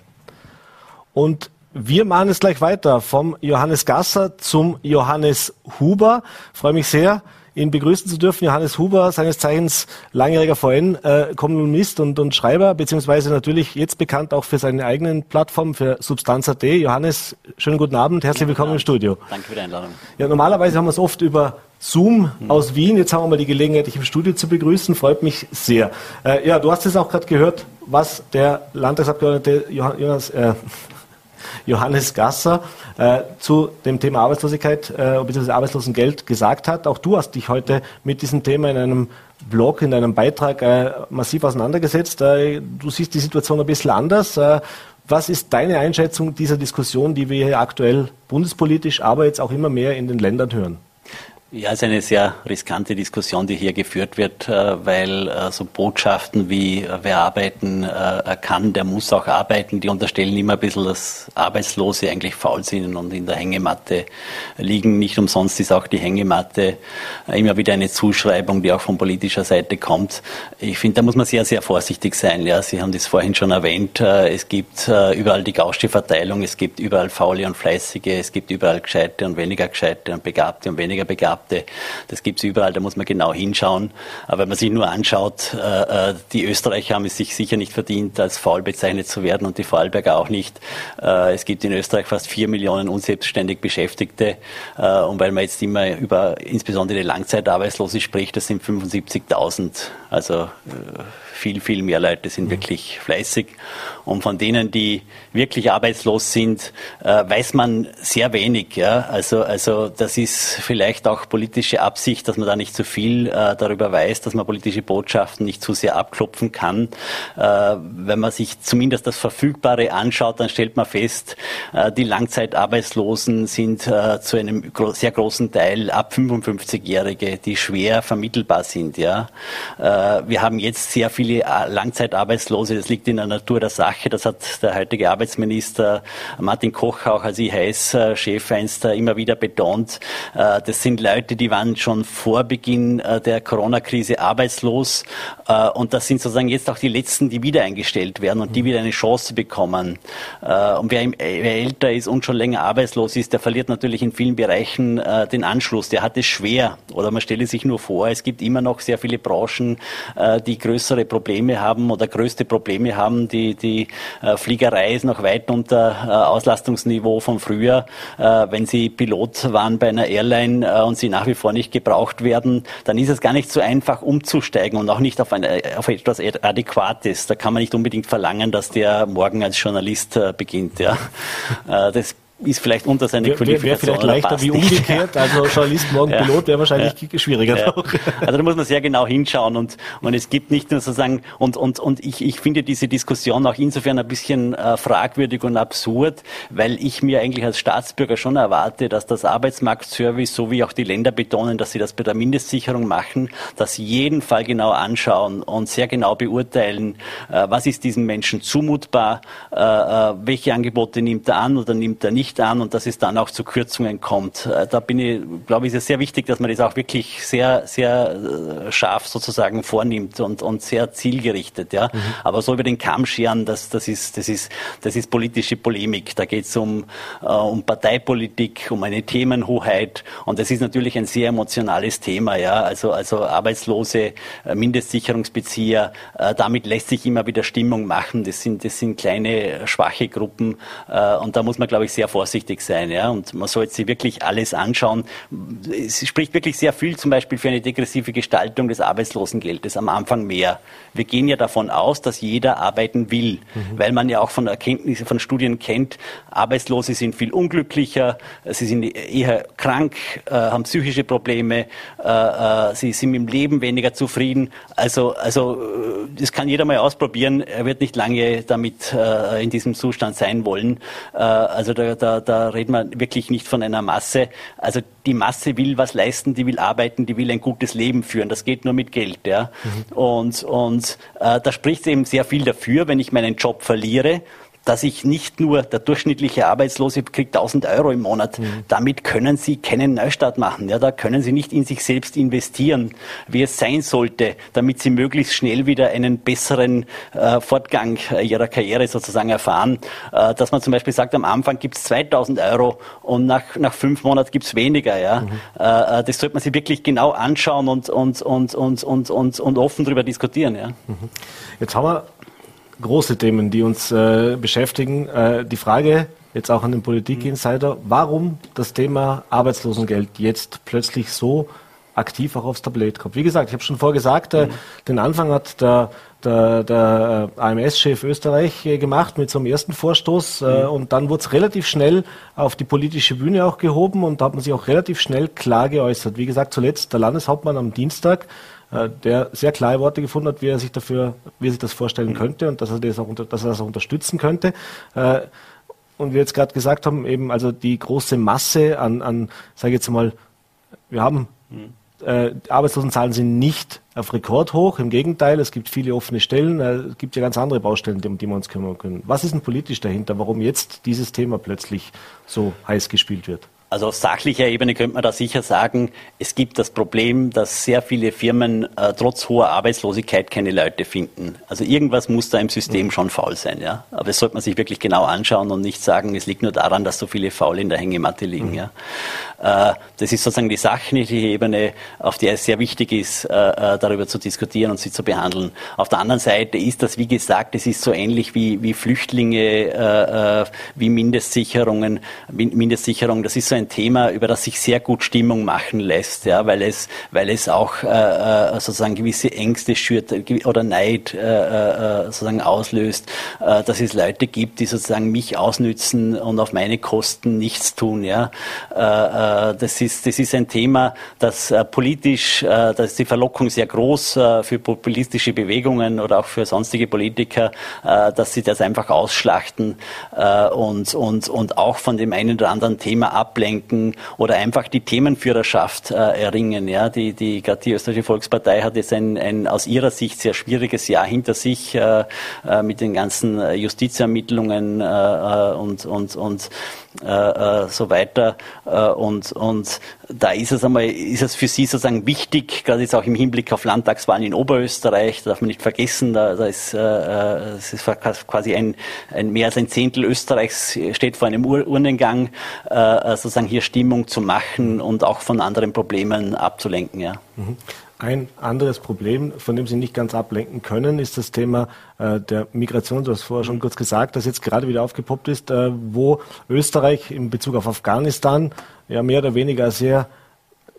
Und wir machen es gleich weiter vom Johannes Gasser zum Johannes Huber. Ich freue mich sehr, ihn begrüßen zu dürfen. Johannes Huber, seines Zeichens langjähriger VN, äh, Kolumnist und, und Schreiber, beziehungsweise natürlich jetzt bekannt auch für seine eigenen Plattformen, für Substanz.at. Johannes, schönen guten Abend, herzlich willkommen im Studio. Danke für die Einladung. Ja, normalerweise haben wir es oft über Zoom hm. aus Wien. Jetzt haben wir mal die Gelegenheit, dich im Studio zu begrüßen. Freut mich sehr. Äh, ja, du hast es auch gerade gehört, was der Landtagsabgeordnete Johannes, äh, Johannes Gasser äh, zu dem Thema Arbeitslosigkeit äh, bzw. Arbeitslosengeld gesagt hat. Auch du hast dich heute mit diesem Thema in einem Blog, in deinem Beitrag äh, massiv auseinandergesetzt. Äh, du siehst die Situation ein bisschen anders. Äh, was ist deine Einschätzung dieser Diskussion, die wir hier aktuell bundespolitisch, aber jetzt auch immer mehr in den Ländern hören? Ja, es ist eine sehr riskante Diskussion, die hier geführt wird, äh, weil äh, so Botschaften wie äh, wer arbeiten kann, der muss auch arbeiten, die unterstellen immer ein bisschen, dass Arbeitslose eigentlich faul sind und in der Hängematte liegen. Nicht umsonst ist auch die Hängematte immer wieder eine Zuschreibung, die auch von politischer Seite kommt. Ich finde, da muss man sehr, sehr vorsichtig sein. Ja, Sie haben das vorhin schon erwähnt. Es gibt überall die gausche Verteilung, es gibt überall faule und fleißige, es gibt überall gescheite und weniger gescheite und begabte und weniger begabte. Begabte. Das gibt es überall, da muss man genau hinschauen. Aber wenn man sich nur anschaut, äh, äh, die Österreicher haben es sich sicher nicht verdient, als faul bezeichnet zu werden und die Vorarlberger auch nicht. Äh, es gibt in Österreich fast vier Millionen unselbstständig Beschäftigte. und weil man jetzt immer über insbesondere Langzeitarbeitslose spricht, das sind 75.000. Also viel, viel mehr Leute sind mhm. wirklich fleißig. Und von denen, die wirklich arbeitslos sind, weiß man sehr wenig. Ja? Also, also das ist vielleicht auch politische Absicht, dass man da nicht zu viel äh, darüber weiß, dass man politische Botschaften nicht zu sehr abklopfen kann. Äh, wenn man sich zumindest das Verfügbare anschaut, dann stellt man fest, äh, die Langzeitarbeitslosen sind äh, zu einem gro sehr großen Teil ab 55-Jährige, die schwer vermittelbar sind. Ja? Äh, wir haben jetzt sehr viele äh, Langzeitarbeitslose, das liegt in der Natur der Sache. Das hat der heutige Arbeitsminister Martin Koch auch als IHS-Chef einst immer wieder betont. Das sind Leute, die waren schon vor Beginn der Corona-Krise arbeitslos. Und das sind sozusagen jetzt auch die Letzten, die wieder eingestellt werden und die wieder eine Chance bekommen. Und wer, wer älter ist und schon länger arbeitslos ist, der verliert natürlich in vielen Bereichen den Anschluss. Der hat es schwer. Oder man stelle sich nur vor, es gibt immer noch sehr viele Branchen, die größere Probleme haben oder größte Probleme haben. Die, die äh, Fliegerei ist noch weit unter äh, Auslastungsniveau von früher. Äh, wenn Sie Pilot waren bei einer Airline äh, und Sie nach wie vor nicht gebraucht werden, dann ist es gar nicht so einfach umzusteigen und auch nicht auf, eine, auf etwas Adäquates. Da kann man nicht unbedingt verlangen, dass der morgen als Journalist äh, beginnt. Ja. Äh, das ist vielleicht unter seine wär, Qualifikation. Wäre vielleicht leichter wie umgekehrt. Also Journalist [laughs] morgen ja. Pilot wäre wahrscheinlich ja. schwieriger. Ja. [laughs] Also da muss man sehr genau hinschauen und, und es gibt nicht nur sozusagen, und, und, und ich, ich finde diese Diskussion auch insofern ein bisschen äh, fragwürdig und absurd, weil ich mir eigentlich als Staatsbürger schon erwarte, dass das Arbeitsmarktservice, so wie auch die Länder betonen, dass sie das bei der Mindestsicherung machen, dass sie jeden Fall genau anschauen und sehr genau beurteilen, äh, was ist diesem Menschen zumutbar, äh, äh welche Angebote nimmt er an oder nimmt er nicht nicht an und dass es dann auch zu Kürzungen kommt. Äh, da bin ich, glaube ich, ist es sehr wichtig, dass man das auch wirklich sehr, sehr äh, scharf sozusagen vornimmt und, und sehr zielgerichtet. Ja. Mhm. Aber so über den Kamm scheren, das, das, ist, das, ist, das ist politische Polemik. Da geht es um, äh, um Parteipolitik, um eine Themenhoheit und das ist natürlich ein sehr emotionales Thema. Ja. Also, also Arbeitslose, Mindestsicherungsbezieher, damit lässt sich immer wieder Stimmung machen. Das sind, das sind kleine, schwache Gruppen und da muss man, glaube ich, sehr vorsichtig sein. Ja? Und man sollte sich wirklich alles anschauen. Es spricht wirklich sehr viel zum Beispiel für eine degressive Gestaltung des Arbeitslosengeldes. Am Anfang mehr. Wir gehen ja davon aus, dass jeder arbeiten will, mhm. weil man ja auch von Erkenntnissen, von Studien kennt, Arbeitslose sind viel unglücklicher, sie sind eher krank, äh, haben psychische Probleme, äh, äh, sie sind mit dem Leben weniger zufrieden. Also, also äh, das kann jeder mal ausprobieren. Er wird nicht lange damit äh, in diesem Zustand sein wollen. Also da, da, da reden wir wirklich nicht von einer Masse. Also die Masse will was leisten, die will arbeiten, die will ein gutes Leben führen. Das geht nur mit Geld. Ja? Mhm. Und, und äh, da spricht eben sehr viel dafür, wenn ich meinen Job verliere dass ich nicht nur, der durchschnittliche Arbeitslose kriegt 1000 Euro im Monat, mhm. damit können Sie keinen Neustart machen. Ja, da können Sie nicht in sich selbst investieren, wie es sein sollte, damit Sie möglichst schnell wieder einen besseren äh, Fortgang äh, Ihrer Karriere sozusagen erfahren. Äh, dass man zum Beispiel sagt, am Anfang gibt es 2000 Euro und nach, nach fünf Monaten gibt es weniger. Ja? Mhm. Äh, äh, das sollte man sich wirklich genau anschauen und, und, und, und, und, und, und offen darüber diskutieren. Ja? Mhm. Jetzt haben wir große Themen, die uns äh, beschäftigen. Äh, die Frage jetzt auch an den Politik-Insider, warum das Thema Arbeitslosengeld jetzt plötzlich so aktiv auch aufs Tablet kommt. Wie gesagt, ich habe schon vorgesagt, äh, mhm. den Anfang hat der, der, der äh, AMS-Chef Österreich äh, gemacht mit so einem ersten Vorstoß äh, mhm. und dann wurde es relativ schnell auf die politische Bühne auch gehoben und da hat man sich auch relativ schnell klar geäußert. Wie gesagt, zuletzt der Landeshauptmann am Dienstag der sehr klare Worte gefunden hat, wie er sich dafür, wie er sich das vorstellen könnte und dass er das auch, unter, dass er das auch unterstützen könnte. Äh, und wir jetzt gerade gesagt haben, eben also die große Masse an, an sage ich jetzt mal, wir haben Mhm. Äh, Arbeitslosenzahlen sind nicht auf Rekordhoch, im Gegenteil, es gibt viele offene Stellen, äh, es gibt ja ganz andere Baustellen, um die wir uns kümmern können. Was ist denn politisch dahinter, warum jetzt dieses Thema plötzlich so heiß gespielt wird? Also auf sachlicher Ebene könnte man da sicher sagen, es gibt das Problem, dass sehr viele Firmen äh, trotz hoher Arbeitslosigkeit keine Leute finden. Also irgendwas muss da im System schon faul sein, ja. Aber das sollte man sich wirklich genau anschauen und nicht sagen, es liegt nur daran, dass so viele faul in der Hängematte liegen, mhm. ja. Äh, das ist sozusagen die sachliche Ebene, auf der es sehr wichtig ist, äh, äh, darüber zu diskutieren und sie zu behandeln. Auf der anderen Seite ist das, wie gesagt, es ist so ähnlich wie, wie Flüchtlinge, wie Mindestsicherungen, Mindestsicherung. Das ist so ein Thema, über das sich sehr gut Stimmung machen lässt, ja, weil es, weil es auch sozusagen gewisse Ängste schürt oder Neid sozusagen auslöst, dass es Leute gibt, die sozusagen mich ausnützen und auf meine Kosten nichts tun, ja das, ist, das ist ein Thema, das äh, politisch, äh, da ist die Verlockung sehr groß für populistische Bewegungen oder auch für sonstige Politiker, dass sie das einfach ausschlachten und, und, und auch von dem einen oder anderen Thema ablenken oder einfach die Themenführerschaft erringen. Ja, die, die, gerade die Österreichische Volkspartei hat jetzt ein, ein aus ihrer Sicht sehr schwieriges Jahr hinter sich mit den ganzen Justizermittlungen und, und, und äh, so weiter. Äh, und, und da ist es einmal, ist es für Sie sozusagen wichtig, gerade jetzt auch im Hinblick auf Landtagswahlen in Oberösterreich, da darf man nicht vergessen, da, da ist, äh, äh es ist quasi ein, ein mehr als ein Zehntel Österreichs steht vor einem Ur Urnengang, äh, äh, sozusagen hier Stimmung zu machen und auch von anderen Problemen abzulenken. Ja. Mhm. Ein anderes Problem, von dem Sie nicht ganz ablenken können, ist das Thema äh, der Migration. Du hast vorher schon kurz gesagt, das jetzt gerade wieder aufgepoppt ist, äh, wo Österreich in Bezug auf Afghanistan ja mehr oder weniger sehr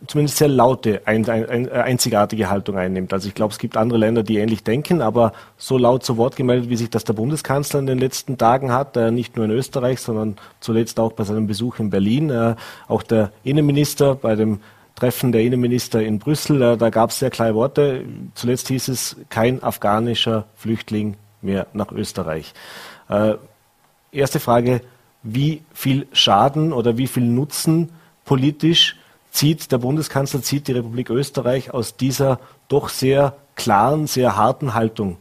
zumindest sehr laute, ein, ein, einzigartige Haltung einnimmt. Also ich glaube, es gibt andere Länder, die ähnlich denken, aber so laut zu Wort gemeldet, wie sich das der Bundeskanzler in den letzten Tagen hat, äh, nicht nur in Österreich, sondern zuletzt auch bei seinem Besuch in Berlin, äh, auch der Innenminister bei dem Treffen der Innenminister in Brüssel. Äh, da gab es sehr klare Worte. Zuletzt hieß es, kein afghanischer Flüchtling mehr nach Österreich. Äh, erste Frage, wie viel Schaden oder wie viel Nutzen politisch zieht der Bundeskanzler, zieht die Republik Österreich aus dieser doch sehr klaren, sehr harten Haltung?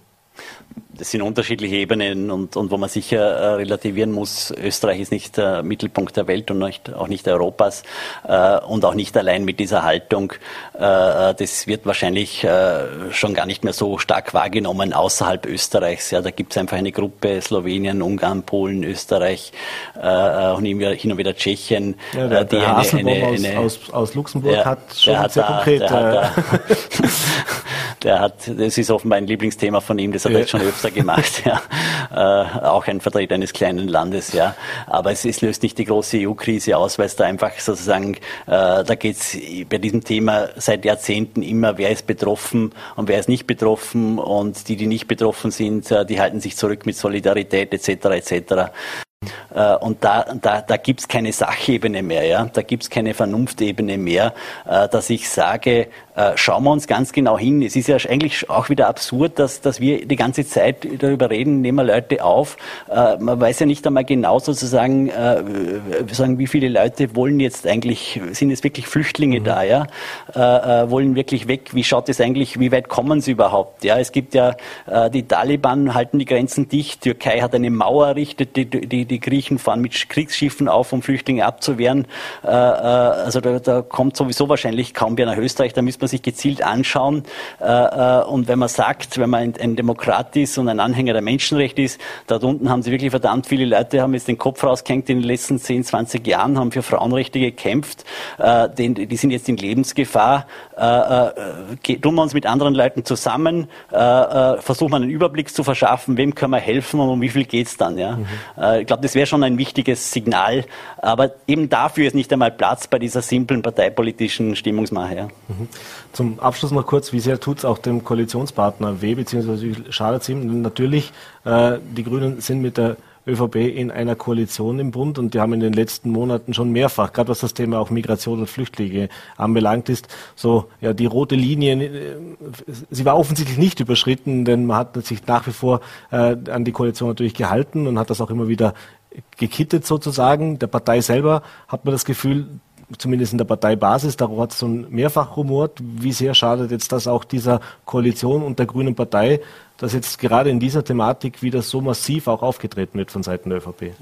Das sind unterschiedliche Ebenen und, und wo man sicher äh, relativieren muss, Österreich ist nicht der Mittelpunkt der Welt und nicht, auch nicht Europas äh, und auch nicht allein mit dieser Haltung. Äh, das wird wahrscheinlich äh, schon gar nicht mehr so stark wahrgenommen außerhalb Österreichs. Ja, da gibt es einfach eine Gruppe, Slowenien, Ungarn, Polen, Österreich äh, auch hin und wieder Tschechien. Ja, der, äh, die der eine, eine, eine, aus, aus, aus Luxemburg ja, hat schon hat sehr da, konkret... Der hat, da, [laughs] der hat, das ist offenbar ein Lieblingsthema von ihm, das hat er jetzt schon öfter gemacht, ja. Äh, auch ein Vertreter eines kleinen Landes, ja. Aber es, es löst nicht die große EU-Krise aus, weil es da einfach sozusagen, äh, da geht es bei diesem Thema seit Jahrzehnten immer, wer ist betroffen und wer ist nicht betroffen und die, die nicht betroffen sind, äh, die halten sich zurück mit Solidarität etc. etc. Äh, und da, da, da gibt es keine Sachebene mehr, ja? da gibt es keine Vernunftebene mehr, äh, dass ich sage, schauen wir uns ganz genau hin. Es ist ja eigentlich auch wieder absurd, dass, dass wir die ganze Zeit darüber reden, nehmen wir Leute auf. Man weiß ja nicht einmal genau sozusagen, sagen, wie viele Leute wollen jetzt eigentlich, sind jetzt wirklich Flüchtlinge mhm. da, ja? wollen wirklich weg. Wie schaut es eigentlich, wie weit kommen sie überhaupt? Ja, es gibt ja, die Taliban halten die Grenzen dicht, Türkei hat eine Mauer errichtet, die, die, die Griechen fahren mit Kriegsschiffen auf, um Flüchtlinge abzuwehren. Äh, äh, also da, da kommt sowieso wahrscheinlich kaum wer nach Österreich. Da müsste man sich gezielt anschauen. Äh, und wenn man sagt, wenn man ein, ein Demokrat ist und ein Anhänger der Menschenrechte ist, da unten haben sie wirklich verdammt viele Leute, haben jetzt den Kopf rausgehängt in den letzten 10, 20 Jahren, haben für Frauenrechte gekämpft. die sind jetzt in Lebensgefahr. tun wir uns mit anderen Leuten zusammen, versuchen wir einen Überblick zu verschaffen, wem können wir helfen und um wie viel geht es dann. Ja? Mhm. ich glaube, das wäre schon ein wichtiges Signal. Aber eben dafür ist nicht einmal Platz bei dieser simplen parteipolitischen Stimmungsmache. Ja. Mhm. Zum Abschluss noch kurz, wie sehr tut es auch dem Koalitionspartner weh, beziehungsweise schadet es ihm? Natürlich, äh, die Grünen sind mit der ÖVP in einer Koalition im Bund und die haben in den letzten Monaten schon mehrfach, gerade was das Thema auch Migration und Flüchtlinge anbelangt ist, so ja die rote Linie, äh, sie war offensichtlich nicht überschritten, denn man hat sich nach wie vor äh, an die Koalition natürlich gehalten und hat das auch immer wieder gekittet sozusagen. Der Partei selber hat man das Gefühl, zumindest in der Parteibasis, darüber hat es schon mehrfach rumort. Wie sehr schadet jetzt das auch dieser Koalition und der Grünen Partei, dass jetzt gerade in dieser Thematik wieder so massiv auch aufgetreten wird von Seiten der ÖVP? Ja.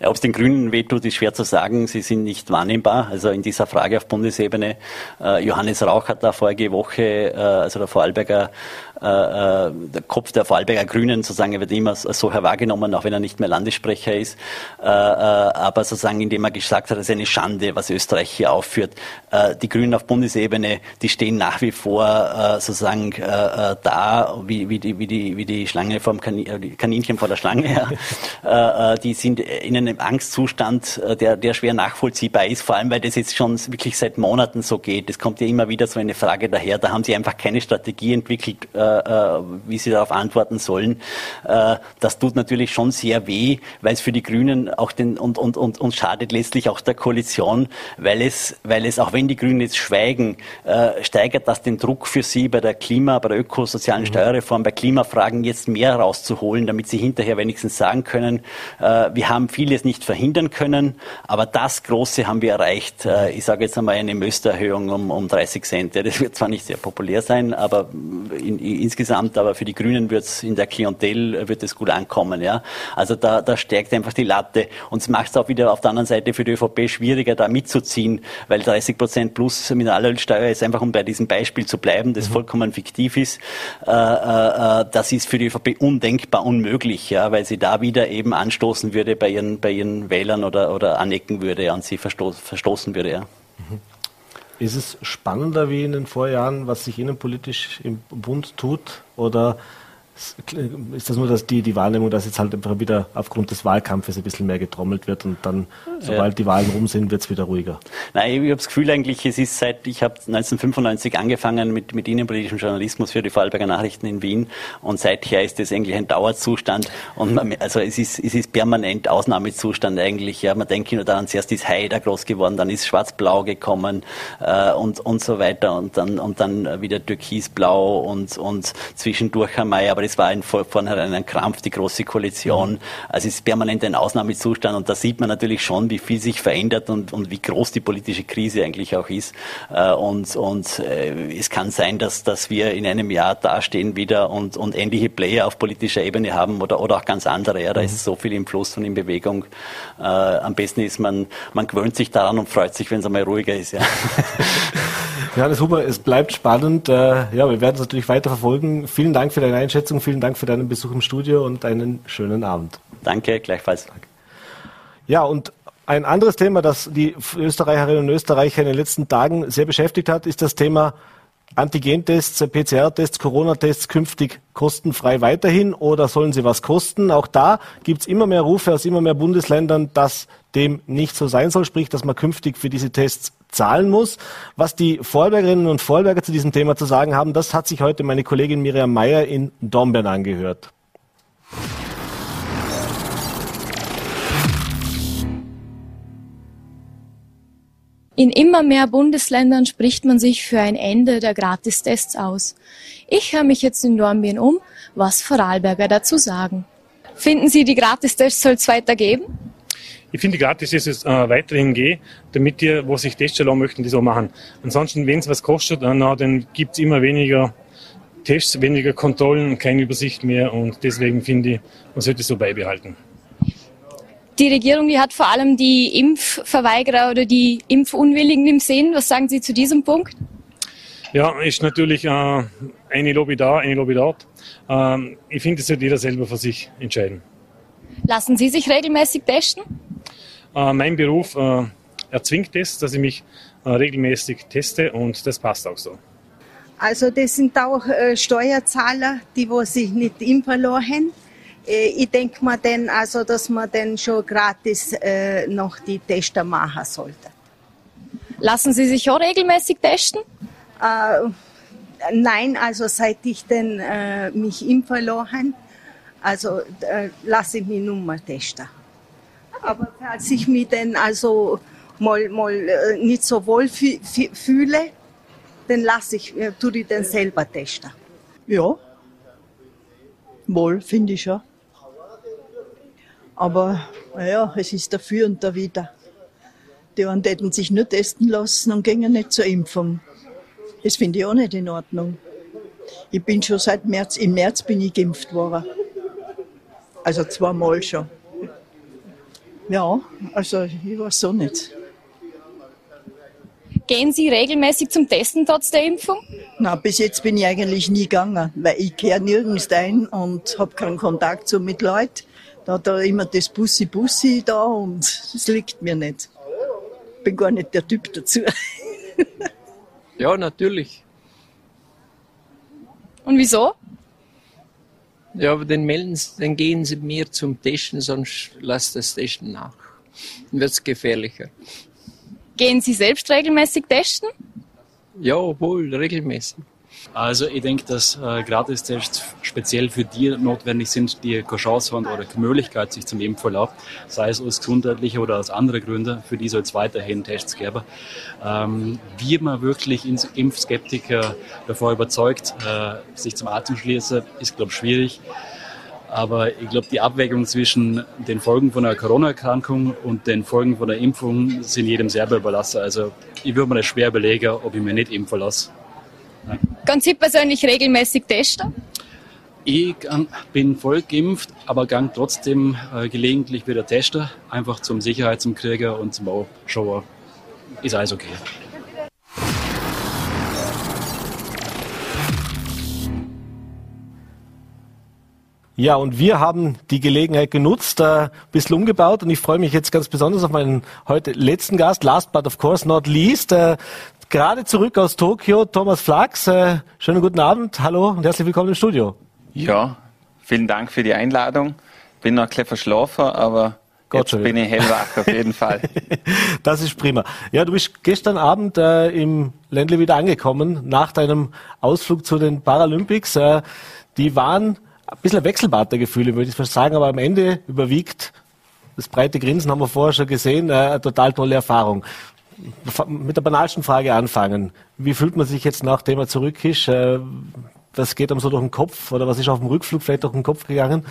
Ja, Ob es den Grünen wehtut, ist schwer zu sagen. Sie sind nicht wahrnehmbar. Also in dieser Frage auf Bundesebene. Äh, Johannes Rauch hat da vorige Woche, äh, also der Vorarlberger der Kopf der Vorarlberger Grünen sozusagen, wird immer so wahrgenommen, auch wenn er nicht mehr Landessprecher ist, äh, aber sozusagen, indem er gesagt hat, es ist eine Schande, was Österreich hier aufführt. Die Grünen auf Bundesebene, die stehen nach wie vor sozusagen da, wie, wie, die, wie, die, wie die Schlange vom Kanin, Kaninchen vor der Schlange. [laughs] Die sind in einem Angstzustand, der, der schwer nachvollziehbar ist, vor allem, weil das jetzt schon wirklich seit Monaten so geht. Es kommt ja immer wieder so eine Frage daher, da haben sie einfach keine Strategie entwickelt, äh, wie sie darauf antworten sollen. Äh, das tut natürlich schon sehr weh, weil es für die Grünen auch den und, und, und, und schadet letztlich auch der Koalition, weil es, weil es, auch wenn die Grünen jetzt schweigen, äh, steigert das den Druck für sie bei der Klima, bei der ökosozialen mhm. Steuerreform, bei Klimafragen jetzt mehr rauszuholen, damit sie hinterher wenigstens sagen können, äh, wir haben vieles nicht verhindern können, aber das Große haben wir erreicht. Äh, ich sage jetzt einmal eine Möstererhöhung um, um 30 Cent. Das wird zwar nicht sehr populär sein, aber in, insgesamt, aber für die Grünen wird es in der Klientel äh, wird es gut ankommen. Ja? Also da, da stärkt einfach die Latte und es macht es auch wieder auf der anderen Seite für die ÖVP schwieriger, da mitzuziehen, weil 30 Prozent plus Mineralölsteuer ist einfach, um bei diesem Beispiel zu bleiben, das mhm. vollkommen fiktiv ist. Äh, äh, äh das ist für die ÖVP undenkbar unmöglich, ja, weil sie da wieder eben anstoßen würde bei ihren, bei ihren Wählern oder, oder anecken würde ja, und sie versto verstoßen würde. Ja. Mhm. Ist es spannender wie in den Vorjahren, was sich innenpolitisch im Bund tut? Oder ist das nur dass die, die Wahrnehmung, dass jetzt halt einfach wieder aufgrund des Wahlkampfes ein bisschen mehr getrommelt wird und dann, sobald die Wahlen rum sind, wird es wieder ruhiger? Nein, ich habe das Gefühl eigentlich, es ist seit, ich habe 1995 angefangen mit, mit innenpolitischem Journalismus für die Vorarlberger Nachrichten in Wien und seither ist das eigentlich ein Dauerzustand und man, also es ist, es ist permanent Ausnahmezustand eigentlich. Ja, man denkt nur daran, zuerst ist Haider groß geworden, dann ist Schwarz-Blau gekommen äh, und, und so weiter und dann, und dann wieder Türkisblau und, und zwischendurch haben wir aber das war ein, vornherein ein Krampf, die Große Koalition. Also es ist permanent ein Ausnahmezustand und da sieht man natürlich schon, wie viel sich verändert und, und wie groß die politische Krise eigentlich auch ist. Äh, und und äh, es kann sein, dass, dass wir in einem Jahr dastehen wieder und, und ähnliche Player auf politischer Ebene haben oder, oder auch ganz andere. Ja, da ist so viel im Fluss und in Bewegung. Äh, am besten ist man, man gewöhnt sich daran und freut sich, wenn es einmal ruhiger ist. Ja. [laughs] Johannes Huber, es bleibt spannend. Äh, ja, wir werden es natürlich weiter verfolgen. Vielen Dank für deine Einschätzung, vielen Dank für deinen Besuch im Studio und einen schönen Abend. Danke, gleichfalls. Ja, und ein anderes Thema, das die Österreicherinnen und Österreicher in den letzten Tagen sehr beschäftigt hat, ist das Thema Antigentests, PCR-Tests, Corona-Tests künftig kostenfrei weiterhin oder sollen sie was kosten? Auch da gibt es immer mehr Rufe aus immer mehr Bundesländern, dass dem nicht so sein soll, sprich, dass man künftig für diese Tests zahlen muss. Was die Vorarlbergerinnen und Vorarlberger zu diesem Thema zu sagen haben, das hat sich heute meine Kollegin Miriam Mayer in Dornbirn angehört. In immer mehr Bundesländern spricht man sich für ein Ende der Gratistests aus. Ich höre mich jetzt in Dornbirn um, was Vorarlberger dazu sagen. Finden Sie, die Gratistests soll es weitergeben? Ich finde, gratis ist es äh, weiterhin gehen, damit die, wo sich Tests erlauben möchten, die so machen. Ansonsten, wenn es was kostet, äh, na, dann gibt es immer weniger Tests, weniger Kontrollen, keine Übersicht mehr und deswegen finde ich, man sollte es so beibehalten. Die Regierung, die hat vor allem die Impfverweigerer oder die Impfunwilligen im Sinn. Was sagen Sie zu diesem Punkt? Ja, ist natürlich äh, eine Lobby da, eine Lobby dort. Ähm, ich finde, es sollte jeder selber für sich entscheiden. Lassen Sie sich regelmäßig testen? Äh, mein Beruf äh, erzwingt es, dass ich mich äh, regelmäßig teste und das passt auch so. Also das sind auch äh, Steuerzahler, die wo sich nicht impfen lassen. Äh, ich denke mal dann also, dass man dann schon gratis äh, noch die Tester machen sollte. Lassen Sie sich auch regelmäßig testen? nein, also seit ich denn mich impfen lassen, also lasse ich mich nur mal testen. Aber falls ich mich dann also mal, mal äh, nicht so wohl fühle, dann lasse ich, äh, tue ich dann selber testen. Ja, wohl finde ich ja. Aber naja, es ist dafür und da wieder. Die einen hätten sich nur testen lassen und gingen nicht zur Impfung. Das finde ich auch nicht in Ordnung. Ich bin schon seit März, im März bin ich geimpft worden. Also zweimal schon. Ja, also ich weiß so nicht. Gehen Sie regelmäßig zum Testen trotz der Impfung? Na, bis jetzt bin ich eigentlich nie gegangen, weil ich kehre nirgends ein und habe keinen Kontakt so mit Leuten. Da hat er immer das Bussi-Bussi da und es liegt mir nicht. Bin gar nicht der Typ dazu. ja, natürlich. Und wieso? Ja, aber dann melden Sie, dann gehen Sie mehr zum Testen, sonst lasst das Testen nach. Dann wird es gefährlicher. Gehen Sie selbst regelmäßig testen? Ja, wohl, regelmäßig. Also ich denke, dass äh, Gratistests speziell für die notwendig sind, die keine Chance haben oder keine Möglichkeit, sich zum Impfen verlaufen, sei es aus gesundheitlicher oder aus anderen Gründen, für die soll es weiterhin Tests geben. Ähm, wie man wirklich Impfskeptiker davor überzeugt, äh, sich zum Arzt zu schließen, ist, glaube ich, schwierig. Aber ich glaube, die Abwägung zwischen den Folgen von einer Corona-Erkrankung und den Folgen von der Impfung sind jedem selber überlassen. Also ich würde mir das schwer überlegen, ob ich mir nicht impfen lasse. Ganz Sie persönlich regelmäßig testen? Ich bin voll geimpft, aber gang trotzdem äh, gelegentlich wieder testen, einfach zum Sicherheit zum Krieger und zum Schauen. Ist alles okay. Ja, und wir haben die Gelegenheit genutzt, äh, ein bisschen umgebaut und ich freue mich jetzt ganz besonders auf meinen heute letzten Gast, last but of course not least, gerade zurück aus Tokio, Thomas Flachs. Äh, schönen guten Abend, hallo und herzlich willkommen im Studio. Ja, vielen Dank für die Einladung. Bin noch ein bisschen verschlafen, aber Gott jetzt bin ich hellwach auf jeden [laughs] Fall. das ist prima. Ja, du bist gestern Abend äh, im Ländle wieder angekommen, nach deinem Ausflug zu den Paralympics. Äh, die waren ein bisschen Wechselbad der Gefühle, würde ich fast sagen, aber am Ende überwiegt das breite Grinsen haben wir vorher schon gesehen, äh, eine total tolle Erfahrung mit der banalsten Frage anfangen. Wie fühlt man sich jetzt, nachdem er zurück ist? Äh, was geht einem so durch den Kopf oder was ist auf dem Rückflug vielleicht durch den Kopf gegangen?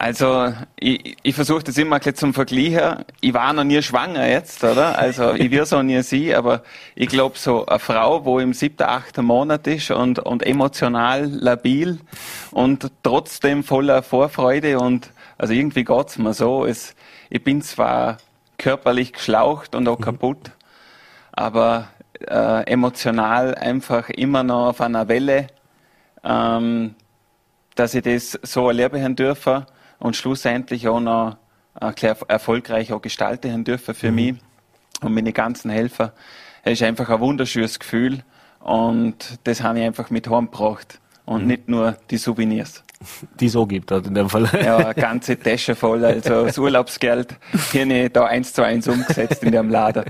Also ich, ich versuche das immer bisschen zum Vergleichen. Ich war noch nie schwanger jetzt, oder? Also ich will so nie sie, aber ich glaube so eine Frau, wo im siebten, achten Monat ist und, und emotional labil und trotzdem voller Vorfreude und also irgendwie geht's mir so. Es, ich bin zwar körperlich geschlaucht und auch mhm. kaputt, aber äh, emotional einfach immer noch auf einer Welle, ähm, dass ich das so erleben dürfen und schlussendlich auch noch äh, erfolgreich auch gestalten dürfen für mhm. mich und meine ganzen Helfer. Es ist einfach ein wunderschönes Gefühl und das habe ich einfach mit heimgebracht und mhm. nicht nur die Souvenirs die so gibt, also in dem Fall. Ja, eine ganze Tasche voll, also das Urlaubsgeld hier nicht da eins zu eins umgesetzt in dem Laden.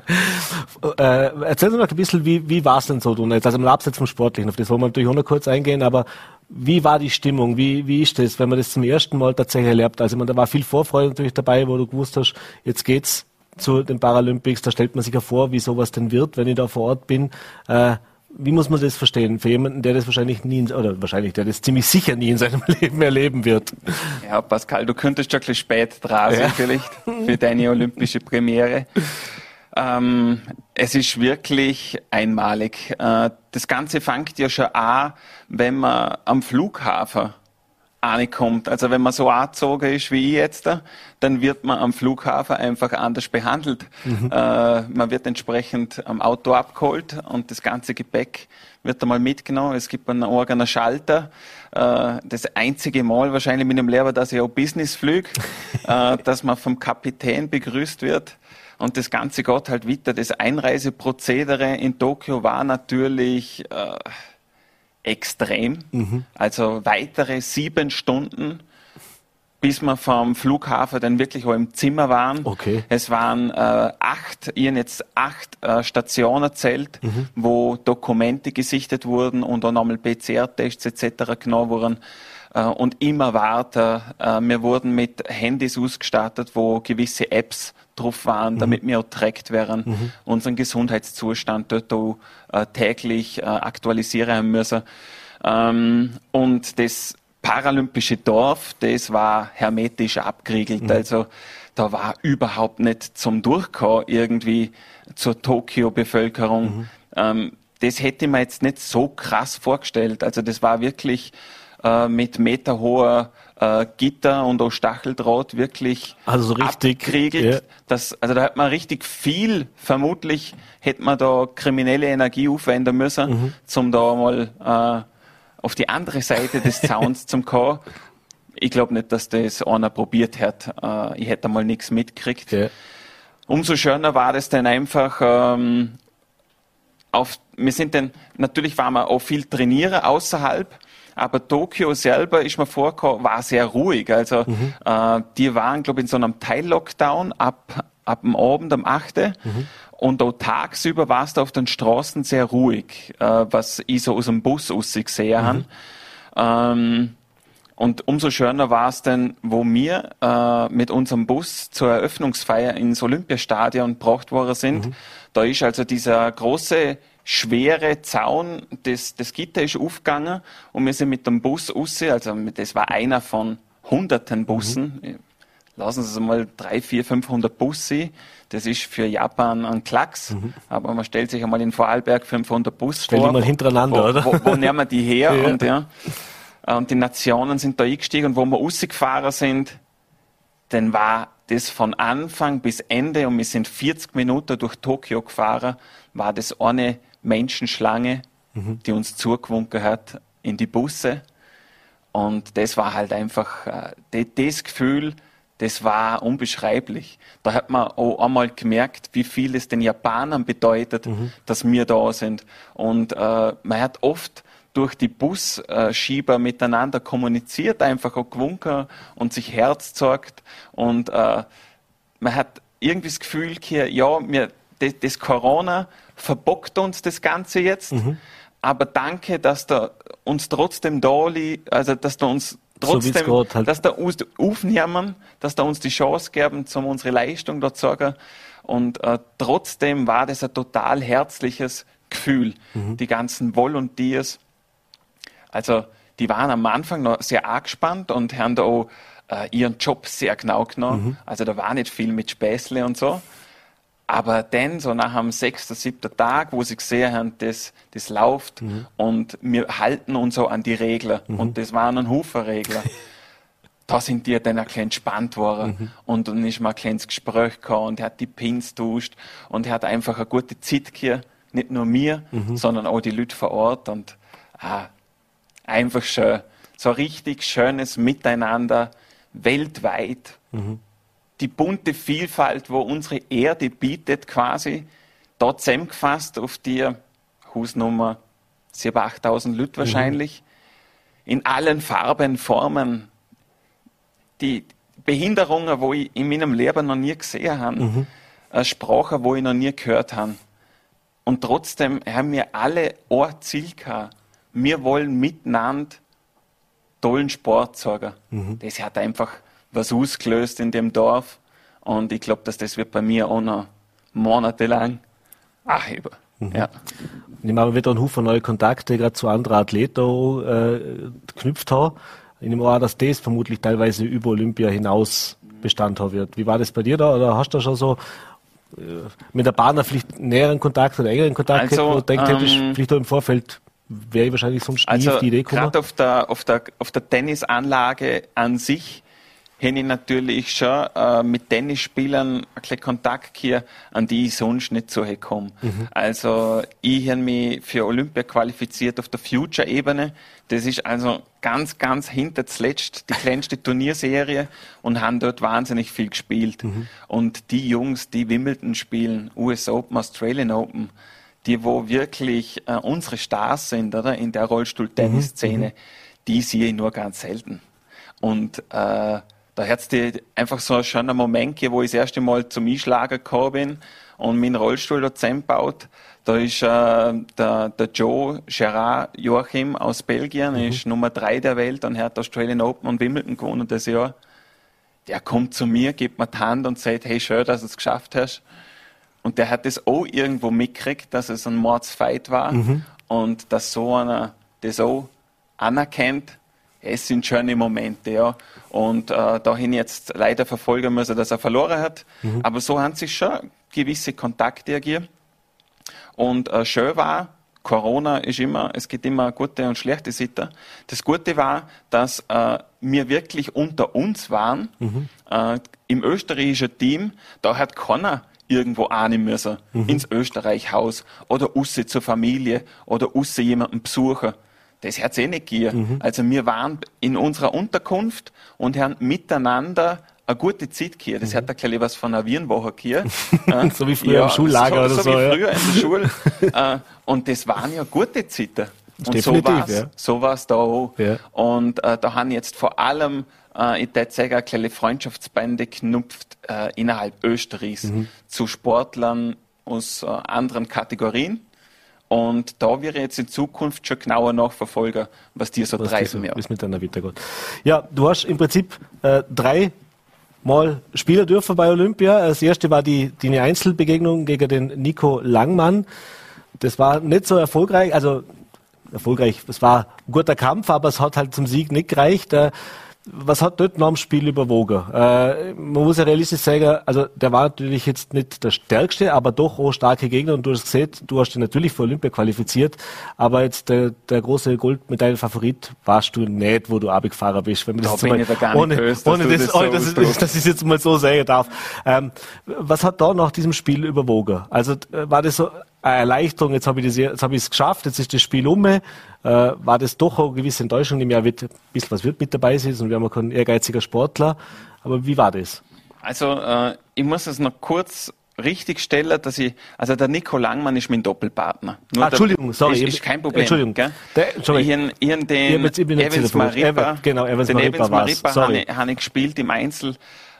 Äh, erzähl uns noch ein bisschen, wie, wie war es denn so, du jetzt, also mal abseits vom Sportlichen, auf das wollen wir natürlich auch noch kurz eingehen, aber wie war die Stimmung, wie, wie ist das, wenn man das zum ersten Mal tatsächlich erlebt? Also, man, da war viel Vorfreude natürlich dabei, wo du gewusst hast, jetzt geht's zu den Paralympics, da stellt man sich ja vor, wie sowas denn wird, wenn ich da vor Ort bin. Äh, wie muss man das verstehen? Für jemanden, der das wahrscheinlich nie, oder wahrscheinlich, der das ziemlich sicher nie in seinem [laughs] Leben erleben wird. Ja, Pascal, du könntest schon ein bisschen spät dran sein, ja. vielleicht, für deine olympische Premiere. Ähm, es ist wirklich einmalig. Äh, das Ganze fängt ja schon an, wenn man am Flughafen ankommt. Also wenn man so angezogen ist wie ich jetzt, dann wird man am Flughafen einfach anders behandelt. Mhm. Äh, man wird entsprechend am Auto abgeholt und das ganze Gepäck wird einmal mitgenommen. Es gibt einen eigenen Schalter. Äh, das einzige Mal wahrscheinlich mit dem Lehrer, dass ich auch Business flüge, [laughs] äh, dass man vom Kapitän begrüßt wird. Und das Ganze geht halt weiter. Das Einreiseprozedere in Tokio war natürlich äh, extrem. Mhm. Also weitere sieben Stunden, bis wir vom Flughafen dann wirklich auch im Zimmer waren. Okay. Es waren äh, acht, ich jetzt acht äh, Stationen erzählt, mhm. wo Dokumente gesichtet wurden und auch nochmal PCR-Tests etc. genommen wurden. Äh, und immer weiter. Äh, wir wurden mit Handys ausgestattet, wo gewisse Apps drauf waren, mhm. damit wir auch trackt werden, mhm. unseren Gesundheitszustand dort auch, äh, täglich äh, aktualisieren müssen. Ähm, und das paralympische Dorf, das war hermetisch abgeriegelt. Mhm. Also da war überhaupt nicht zum Durchkommen irgendwie zur Tokio-Bevölkerung. Mhm. Ähm, das hätte man jetzt nicht so krass vorgestellt. Also das war wirklich äh, mit meterhoher äh, Gitter und auch Stacheldraht wirklich also so richtig, abgeriegelt. Ja. Das, also da hat man richtig viel, vermutlich hätte man da kriminelle Energie aufwenden müssen, mhm. zum da mal äh, auf die andere Seite des [laughs] Zauns zum kommen. Ich glaube nicht, dass das einer probiert hat. Äh, ich hätte mal nichts mitgekriegt. Ja. Umso schöner war es dann einfach, ähm, auf, wir sind dann, natürlich waren wir auch viel trainieren außerhalb, aber Tokio selber ist mir vorgekommen, war sehr ruhig. Also mhm. äh, die waren, glaube ich, in so einem Teil-Lockdown ab, ab dem Abend am 8. Mhm. Und auch tagsüber war es da auf den Straßen sehr ruhig, äh, was ich so aus dem Bus aus gesehen mhm. habe. Ähm, und umso schöner war es dann, wo wir äh, mit unserem Bus zur Eröffnungsfeier ins Olympiastadion gebracht worden sind. Mhm. Da ist also dieser große, schwere Zaun, das, das Gitter ist aufgegangen und wir sind mit dem Bus raus, also das war einer von hunderten Bussen. Mhm. Lassen Sie es mal drei, vier, 500 Busse. Das ist für Japan ein Klacks. Mhm. Aber man stellt sich einmal in Vorarlberg 500 Bus Stell vor. Stell die mal hintereinander, wo, oder? Wo, wo nehmen wir die her? [laughs] ja. Und, ja, und die Nationen sind da eingestiegen und wo wir rausgefahren sind, dann war das von Anfang bis Ende und wir sind 40 Minuten durch Tokio gefahren, war das eine Menschenschlange, mhm. die uns zugewunken hat in die Busse. Und das war halt einfach, äh, das Gefühl, das war unbeschreiblich. Da hat man auch einmal gemerkt, wie viel es den Japanern bedeutet, mhm. dass wir da sind. Und äh, man hat oft durch die Busschieber miteinander kommuniziert, einfach auch gewunken und sich Herz zeigt. Und äh, man hat irgendwie das Gefühl, hier, ja, wir, das, das, Corona verbockt uns das Ganze jetzt, mhm. aber danke, dass da uns trotzdem da liegt, also dass da uns trotzdem, so halt. dass da uns aufnehmen, dass da uns die Chance geben, um unsere Leistung dort zu sagen. Und äh, trotzdem war das ein total herzliches Gefühl. Mhm. Die ganzen Volunteers, also die waren am Anfang noch sehr angespannt und haben da auch äh, ihren Job sehr genau genommen. Mhm. Also da war nicht viel mit Späßle und so. Aber dann, so nach dem sechsten, siebten Tag, wo sie gesehen haben, das, das läuft mhm. und wir halten uns so an die Regeln. Mhm. Und das waren ein Haufen Regeln. [laughs] da sind die dann ein bisschen entspannt worden. Mhm. Und dann ist mal ein kleines Gespräch gekommen und er hat die Pins tauscht und er hat einfach eine gute Zeit gehabt. Nicht nur mir, mhm. sondern auch die Leute vor Ort. Und ah, einfach schön. So richtig schönes Miteinander weltweit. Mhm. Die bunte Vielfalt, wo unsere Erde bietet, quasi, da zusammengefasst auf die Hausnummer 7.000, 8.000 Leute mhm. wahrscheinlich, mhm. in allen Farben, Formen. Die Behinderungen, wo ich in meinem Leben noch nie gesehen habe, mhm. Sprache, wo ich noch nie gehört habe. Und trotzdem haben wir alle ein Ziel gehabt wir wollen miteinander tollen Sport zeigen. Mhm. Das hat einfach was ausgelöst in dem Dorf. Und ich glaube, dass das wird bei mir auch noch monatelang anheben. Mhm. Ja. Ich meine, wird einen Haufen neue Kontakte gerade zu anderen Athleten äh, geknüpft haben. Ich nehme auch dass das vermutlich teilweise über Olympia hinaus Bestand haben wird. Wie war das bei dir da? Oder hast du schon so äh, mit der Partner vielleicht näheren Kontakt oder engeren Kontakt also, gehabt, denkt ähm, vielleicht auch im Vorfeld wäre ich wahrscheinlich sonst also die Idee gekommen. Gerade auf der, auf, der, auf der Tennisanlage an sich hätte ich natürlich schon äh, mit Tennisspielern ein Kontakt hier, an die ich sonst nicht so gekommen. Mhm. Also ich habe mich für Olympia qualifiziert auf der Future-Ebene. Das ist also ganz, ganz hinter zuletzt die kleinste [laughs] Turnierserie und haben dort wahnsinnig viel gespielt. Mhm. Und die Jungs, die Wimbledon spielen, US Open, Australian Open, die wo wirklich äh, unsere Stars sind, oder in der Rollstuhl-Tennis-Szene, mhm. die sehe ich nur ganz selten. Und äh, da hat es einfach so einen schönen Moment gegeben, wo ich das erste Mal zum Einschlagen gekommen bin und meinen Rollstuhl da zusammengebaut. Da ist äh, der, der Joe Gerard Joachim aus Belgien, mhm. ist Nummer drei der Welt und er hat Australian Open und Wimbledon gewonnen das Jahr. Der kommt zu mir, gibt mir die Hand und sagt, hey, schön, dass du es geschafft hast. Und der hat das auch irgendwo mitgekriegt, dass es ein Mordsfight war mhm. und dass so einer das auch anerkennt. es sind schöne Momente, ja. Und äh, dahin jetzt leider verfolgen müssen, dass er verloren hat. Mhm. Aber so haben sich schon gewisse Kontakte ergeben. Und äh, schön war, Corona ist immer, es gibt immer gute und schlechte Seiten. Das Gute war, dass äh, wir wirklich unter uns waren. Mhm. Äh, Im österreichischen Team, da hat keiner irgendwo ahnen müssen, mhm. ins Österreichhaus oder usse zur Familie oder usse jemanden besuchen. Das hat es eh nicht gegeben. Mhm. Also wir waren in unserer Unterkunft und haben miteinander eine gute Zeit gehabt. Das mhm. hat ein bisschen was von einer Wienwoche gehabt. [laughs] so wie früher ja, im Schullager so, oder so. So wie ja. früher in der Schule. [laughs] Äh, und das waren ja gute Zeiten. Und Definitiv, so war es ja. so war's da auch. Ja. Und äh, da haben jetzt vor allem, äh, ich würde sagen, eine kleine Freundschaftsbände geknüpft äh, innerhalb Österreichs mhm. zu Sportlern aus äh, anderen Kategorien. Und da wäre jetzt in Zukunft schon genauer nachverfolgen, was die so was treiben. So, ja. mit deiner Vita. Ja, du hast im Prinzip äh, drei Mal Spieler dürfen bei Olympia. Das erste war die, die Einzelbegegnung gegen den Nico Langmann. Das war nicht so erfolgreich, also erfolgreich, es war ein guter Kampf, aber es hat halt zum Sieg nicht gereicht. Äh, was hat dort nach dem Spiel überwogen? Äh, man muss ja realistisch sagen, also der war natürlich jetzt nicht der stärkste, aber doch auch starke Gegner und du hast gesehen, du hast dich natürlich für Olympia qualifiziert, aber jetzt der, der große Goldmedaillenfavorit warst du nicht, wo du abgefahren bist. Wenn man da das bin ich da gar ohne, nicht böse, ohne das, das, das, ist, das, das ist jetzt mal so sagen darf. Ähm, was hat da nach diesem Spiel überwogen? Also war das so eine Erleichterung, jetzt habe ich es hab geschafft, jetzt ist das Spiel um. Äh, war das doch eine gewisse Enttäuschung. Im Jahr wird ein bisschen was wird mit dabei sein und wir haben keinen ehrgeiziger Sportler. Aber wie war das? Also äh, ich muss es noch kurz richtig stellen, dass ich, also der Nico Langmann ist mein Doppelpartner. Ah, Entschuldigung, sorry. Ist, ist kein Problem. Entschuldigung. Gell? Der, sorry. Ich, ich, ich den Evans Maripa, genau, Evans den Maripa, Evans Maripa habe ich, hab ich gespielt im Einzel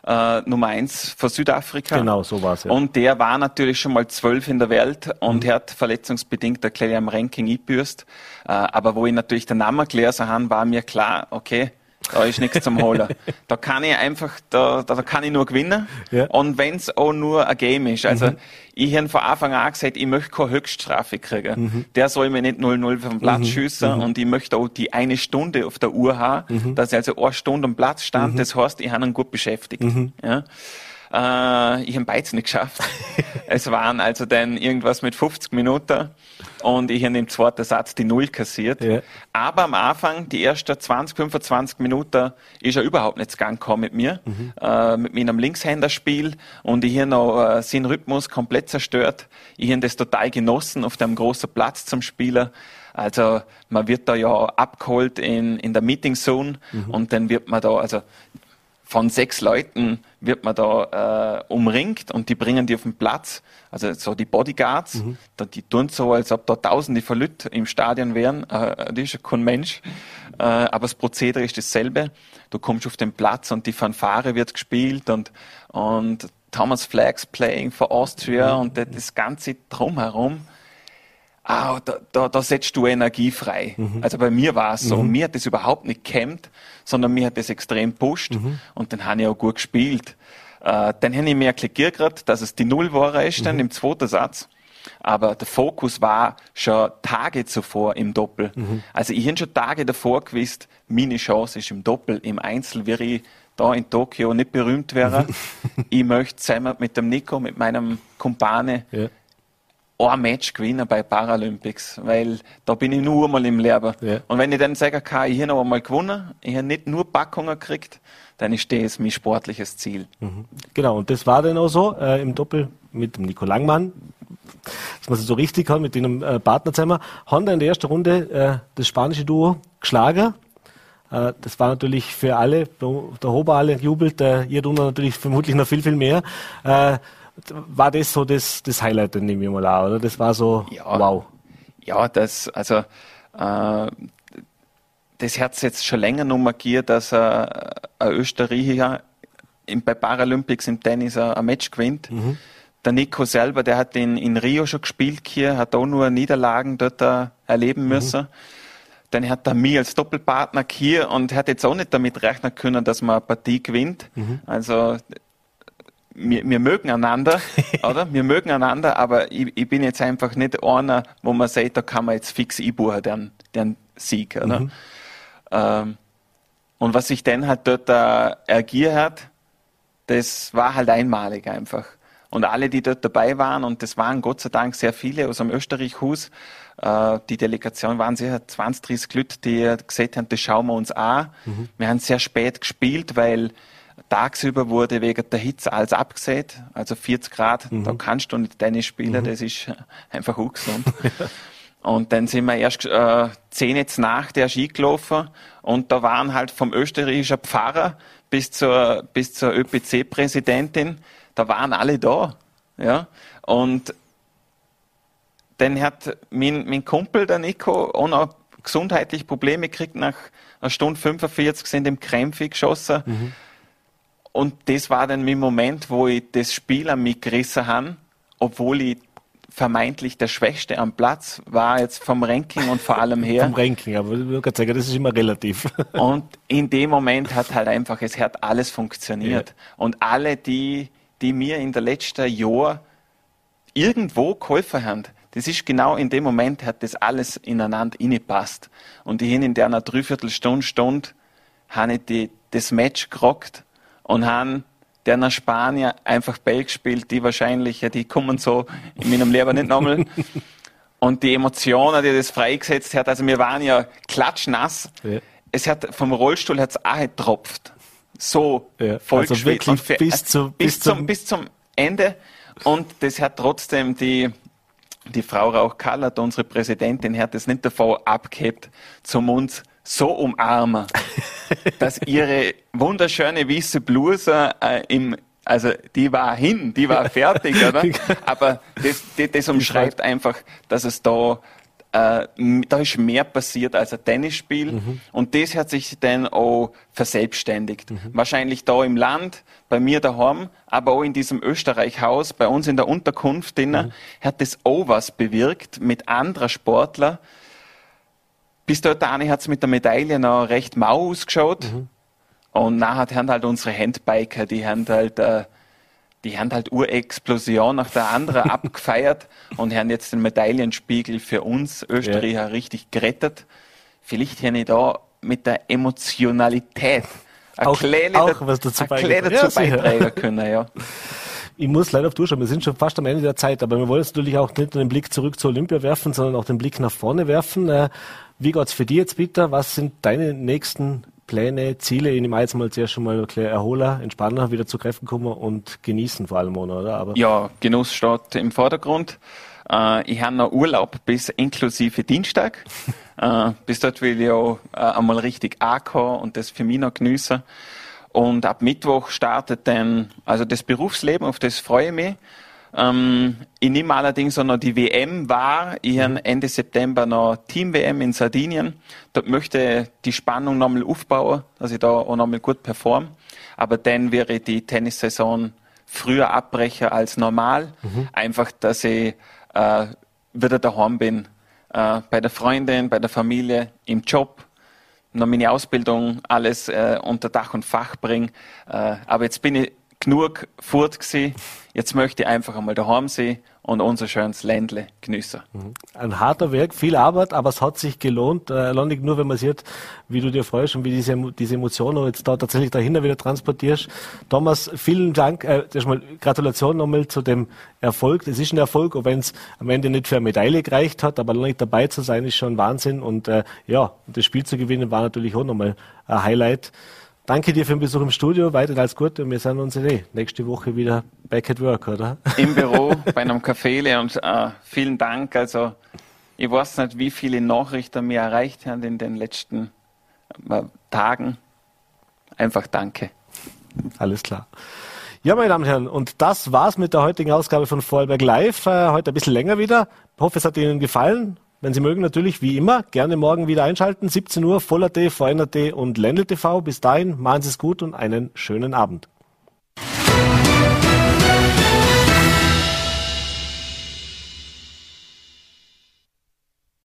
äh, Nummer eins für Südafrika. Genau, so war es. Ja. Und der war natürlich schon mal zwölf in der Welt und mhm. hat verletzungsbedingt ein kleines am Ranking eingebüßt. Äh, aber wo ich natürlich den Namen gelesen habe, war mir klar, okay, da ist nichts zum Holen. [laughs] Da kann ich einfach, da, da kann ich nur gewinnen. Ja. Und wenn es auch nur ein Game ist. Also mhm. ich habe von Anfang an gesagt, ich möchte keine Höchststrafe kriegen. Mhm. Der soll mir nicht 0-0 vom Platz mhm. schiessen mhm. und ich möchte auch die eine Stunde auf der Uhr haben, mhm. dass ich also eine Stunde am Platz stand. Mhm. Das heißt, ich habe ihn gut beschäftigt. Ja. Äh, ich habe beides nicht geschafft. [laughs] es waren also dann irgendwas mit 50 Minuten und ich habe im zweiten Satz die Null kassiert. Ja. Aber am Anfang, die ersten 20, 25 Minuten, ist er überhaupt nicht gegangen mit mir, mhm. äh, mit meinem Linkshänderspiel und ich habe noch äh, seinen Rhythmus komplett zerstört. Ich habe das total genossen, auf dem großen Platz zum Spielen. Also man wird da ja abgeholt in, in der Meeting Zone mhm. und dann wird man da, also von sechs Leuten wird man da äh, umringt und die bringen die auf den Platz. Also so die Bodyguards, mhm. da, die tun so, als ob da tausende von Leuten im Stadion wären. Äh, das ist ja kein Mensch. Äh, aber das Prozedere ist dasselbe. Du kommst auf den Platz und die Fanfare wird gespielt und, und Thomas Flags playing for Austria mhm. und das Ganze drumherum ah, da, da, da setzt du Energie frei. Mhm. Also bei mir war es so, mhm. mir hat das überhaupt nicht gekämmt, sondern mir hat das extrem pusht mhm. und dann habe ich auch gut gespielt. Äh, dann habe ich mir erklärt, dass es die Null war ist dann mhm. im zweiten Satz. Aber der Fokus war schon Tage zuvor im Doppel. Mhm. Also ich habe schon Tage davor gewusst, meine Chance ist im Doppel, im Einzel, wie ich da in Tokio nicht berühmt wäre. Mhm. ich möchte zusammen mit dem Nico, mit meinem Kumpane, ja ein Match gewinnen bei Paralympics, weil da bin ich nur einmal im Leben. Ja. Und wenn ich dann sagen kann, ich habe noch einmal gewonnen, ich habe nicht nur Packungen gekriegt, dann ist das mein sportliches Ziel. Mhm. Genau, und das war dann auch so äh, im Doppel mit dem Nico Langmann, dass man es so richtig hat, mit dem äh, Partner zusammen, haben dann in der ersten Runde äh, das spanische Duo geschlagen. Äh, das war natürlich für alle, der Hober alle jubelt, äh, ihr natürlich vermutlich noch viel, viel mehr. Äh, war das so das, das Highlight, nehme ich mal an, oder? Das war so, ja, wow. Ja, das, also, äh, das hat jetzt schon länger noch markiert, dass äh, ein Österreicher im, bei Paralympics im Tennis ein, ein Match gewinnt. Mhm. Der Nico selber, der hat in, in Rio schon gespielt hier, hat auch nur Niederlagen dort äh, erleben mhm. müssen. Mhm. Dann hat er mich als Doppelpartner hier und hat jetzt auch nicht damit rechnen können, dass man eine Partie gewinnt. Mhm. Also wir, wir mögen einander, [laughs] oder? Wir mögen einander, aber ich, ich, bin jetzt einfach nicht einer, wo man sagt, da kann man jetzt fix einbuchen, den, den Sieg, oder? Mhm. Ähm, Und was sich dann halt dort äh, ergiert hat, das war halt einmalig einfach. Und alle, die dort dabei waren, und das waren Gott sei Dank sehr viele aus dem Österreich-Hus, äh, die Delegation waren sicher 20, 30 Leute, die gesagt haben, das schauen wir uns an. Mhm. Wir haben sehr spät gespielt, weil tagsüber wurde wegen der Hitze alles abgesehen, also 40 Grad, mhm. da kannst du nicht Tennis spielen, mhm. das ist [laughs] einfach ungesund. [laughs] Und dann sind wir erst äh, zehn jetzt nach der Ski gelaufen und da waren halt vom österreichischen Pfarrer bis zur, bis zur ÖPC-Präsidentin, da waren alle da. Ja? Und dann hat mein, mein Kumpel, der Nico, auch noch gesundheitliche Probleme gekriegt, nach einer Stunde 45 sind im Krämpfe geschossen. Mhm. Und das war dann mein Moment, wo ich das Spiel an mich gerissen habe, obwohl ich vermeintlich der Schwächste am Platz war jetzt vom Ranking und vor allem her. vom Ranking, aber ich kann sagen, das ist immer relativ. [laughs] und in dem Moment hat halt einfach, es hat alles funktioniert. Ja. Und alle, die, die mir in der letzten Jahr irgendwo geholfen haben, das ist genau in dem Moment hat das alles ineinander passt. Und ich in der einer Dreiviertelstunde, Stunde, habe ich die, das Match gerockt und haben der nach Spanien einfach Ball gespielt, die wahrscheinlich, die kommen so in meinem Leben nicht nochmal. [laughs] Und die Emotionen, die das freigesetzt hat, also wir waren ja klatschnass. Ja. Es hat, vom Rollstuhl hat es auch getropft. So ja, voll also wirklich für, bis, zu, bis, bis, zum, bis zum Ende. Und das hat trotzdem die, die Frau Rauch-Kallert, unsere Präsidentin, hat es nicht davon abgehebt, zum uns so umarmen, dass ihre wunderschöne weiße Bluse äh, im also die war hin, die war fertig, [laughs] oder? Aber das, das, das umschreibt einfach, dass es da äh, da ist mehr passiert als ein Tennisspiel mhm. und das hat sich dann auch verselbstständigt. Mhm. Wahrscheinlich da im Land, bei mir daheim, aber auch in diesem Österreich-Haus, bei uns in der Unterkunft, mhm. hat das auch was bewirkt mit anderen Sportlern, bis dort hat es mit der Medaille noch recht mau ausgeschaut. Mhm. Und nachher haben halt unsere Handbiker, die haben halt, äh, die haben halt Urexplosion nach der anderen [laughs] abgefeiert und haben jetzt den Medaillenspiegel für uns Österreicher ja. richtig gerettet. Vielleicht habe ich da mit der Emotionalität auch, auch was dazu beitragen ja, beitragen [laughs] können, ja. Ich muss leider auf Durchschauen. Wir sind schon fast am Ende der Zeit, aber wir wollen jetzt natürlich auch nicht nur den Blick zurück zur Olympia werfen, sondern auch den Blick nach vorne werfen. Wie geht's für dich jetzt, Peter? Was sind deine nächsten Pläne, Ziele? Ich nehme jetzt mal zuerst schon mal ein Erholer, Entspanner, wieder zu Kräften kommen und genießen vor allem, oder? Aber ja, Genuss steht im Vordergrund. Äh, ich habe noch Urlaub bis inklusive Dienstag. [laughs] äh, bis dort will ich auch äh, einmal richtig ankommen und das für mich noch geniessen. Und ab Mittwoch startet dann also das Berufsleben, auf das freue ich mich. Ähm, ich nehme allerdings auch noch die WM wahr. Ich habe mhm. Ende September noch Team-WM in Sardinien. Dort möchte die Spannung nochmal aufbauen, dass ich da auch nochmal gut performe. Aber dann wäre die Tennissaison früher abbrechen als normal. Mhm. Einfach, dass ich äh, wieder daheim bin. Äh, bei der Freundin, bei der Familie, im Job noch meine Ausbildung alles äh, unter Dach und Fach bringe. Äh, aber jetzt bin ich genug fort gewesen. Jetzt möchte ich einfach einmal daheim sein und unser schönes Ländle genießen. Mhm. Ein harter Werk, viel Arbeit, aber es hat sich gelohnt. Äh, nicht nur, wenn man sieht, wie du dir freust und wie diese, diese Emotionen jetzt da tatsächlich dahinter wieder transportierst. Thomas, vielen Dank. Äh, erstmal Gratulation nochmal zu dem Erfolg. Es ist ein Erfolg, auch wenn es am Ende nicht für eine Medaille gereicht hat, aber nicht dabei zu sein, ist schon Wahnsinn. Und äh, ja, das Spiel zu gewinnen war natürlich auch nochmal ein Highlight. Danke dir für den Besuch im Studio. Weiter als gut und wir sehen uns eh nächste Woche wieder back at work, oder? Im Büro [laughs] bei einem Café und äh, vielen Dank. Also ich weiß nicht, wie viele Nachrichten mir erreicht haben in den letzten äh, Tagen. Einfach danke. Alles klar. Ja, meine Damen und Herren, und das war's mit der heutigen Ausgabe von Vorarlberg Live. Äh, heute ein bisschen länger wieder. Ich hoffe, es hat Ihnen gefallen. Wenn Sie mögen, natürlich wie immer, gerne morgen wieder einschalten. 17 Uhr, Voller.t, VNRT und Ländl TV. Bis dahin, machen Sie es gut und einen schönen Abend.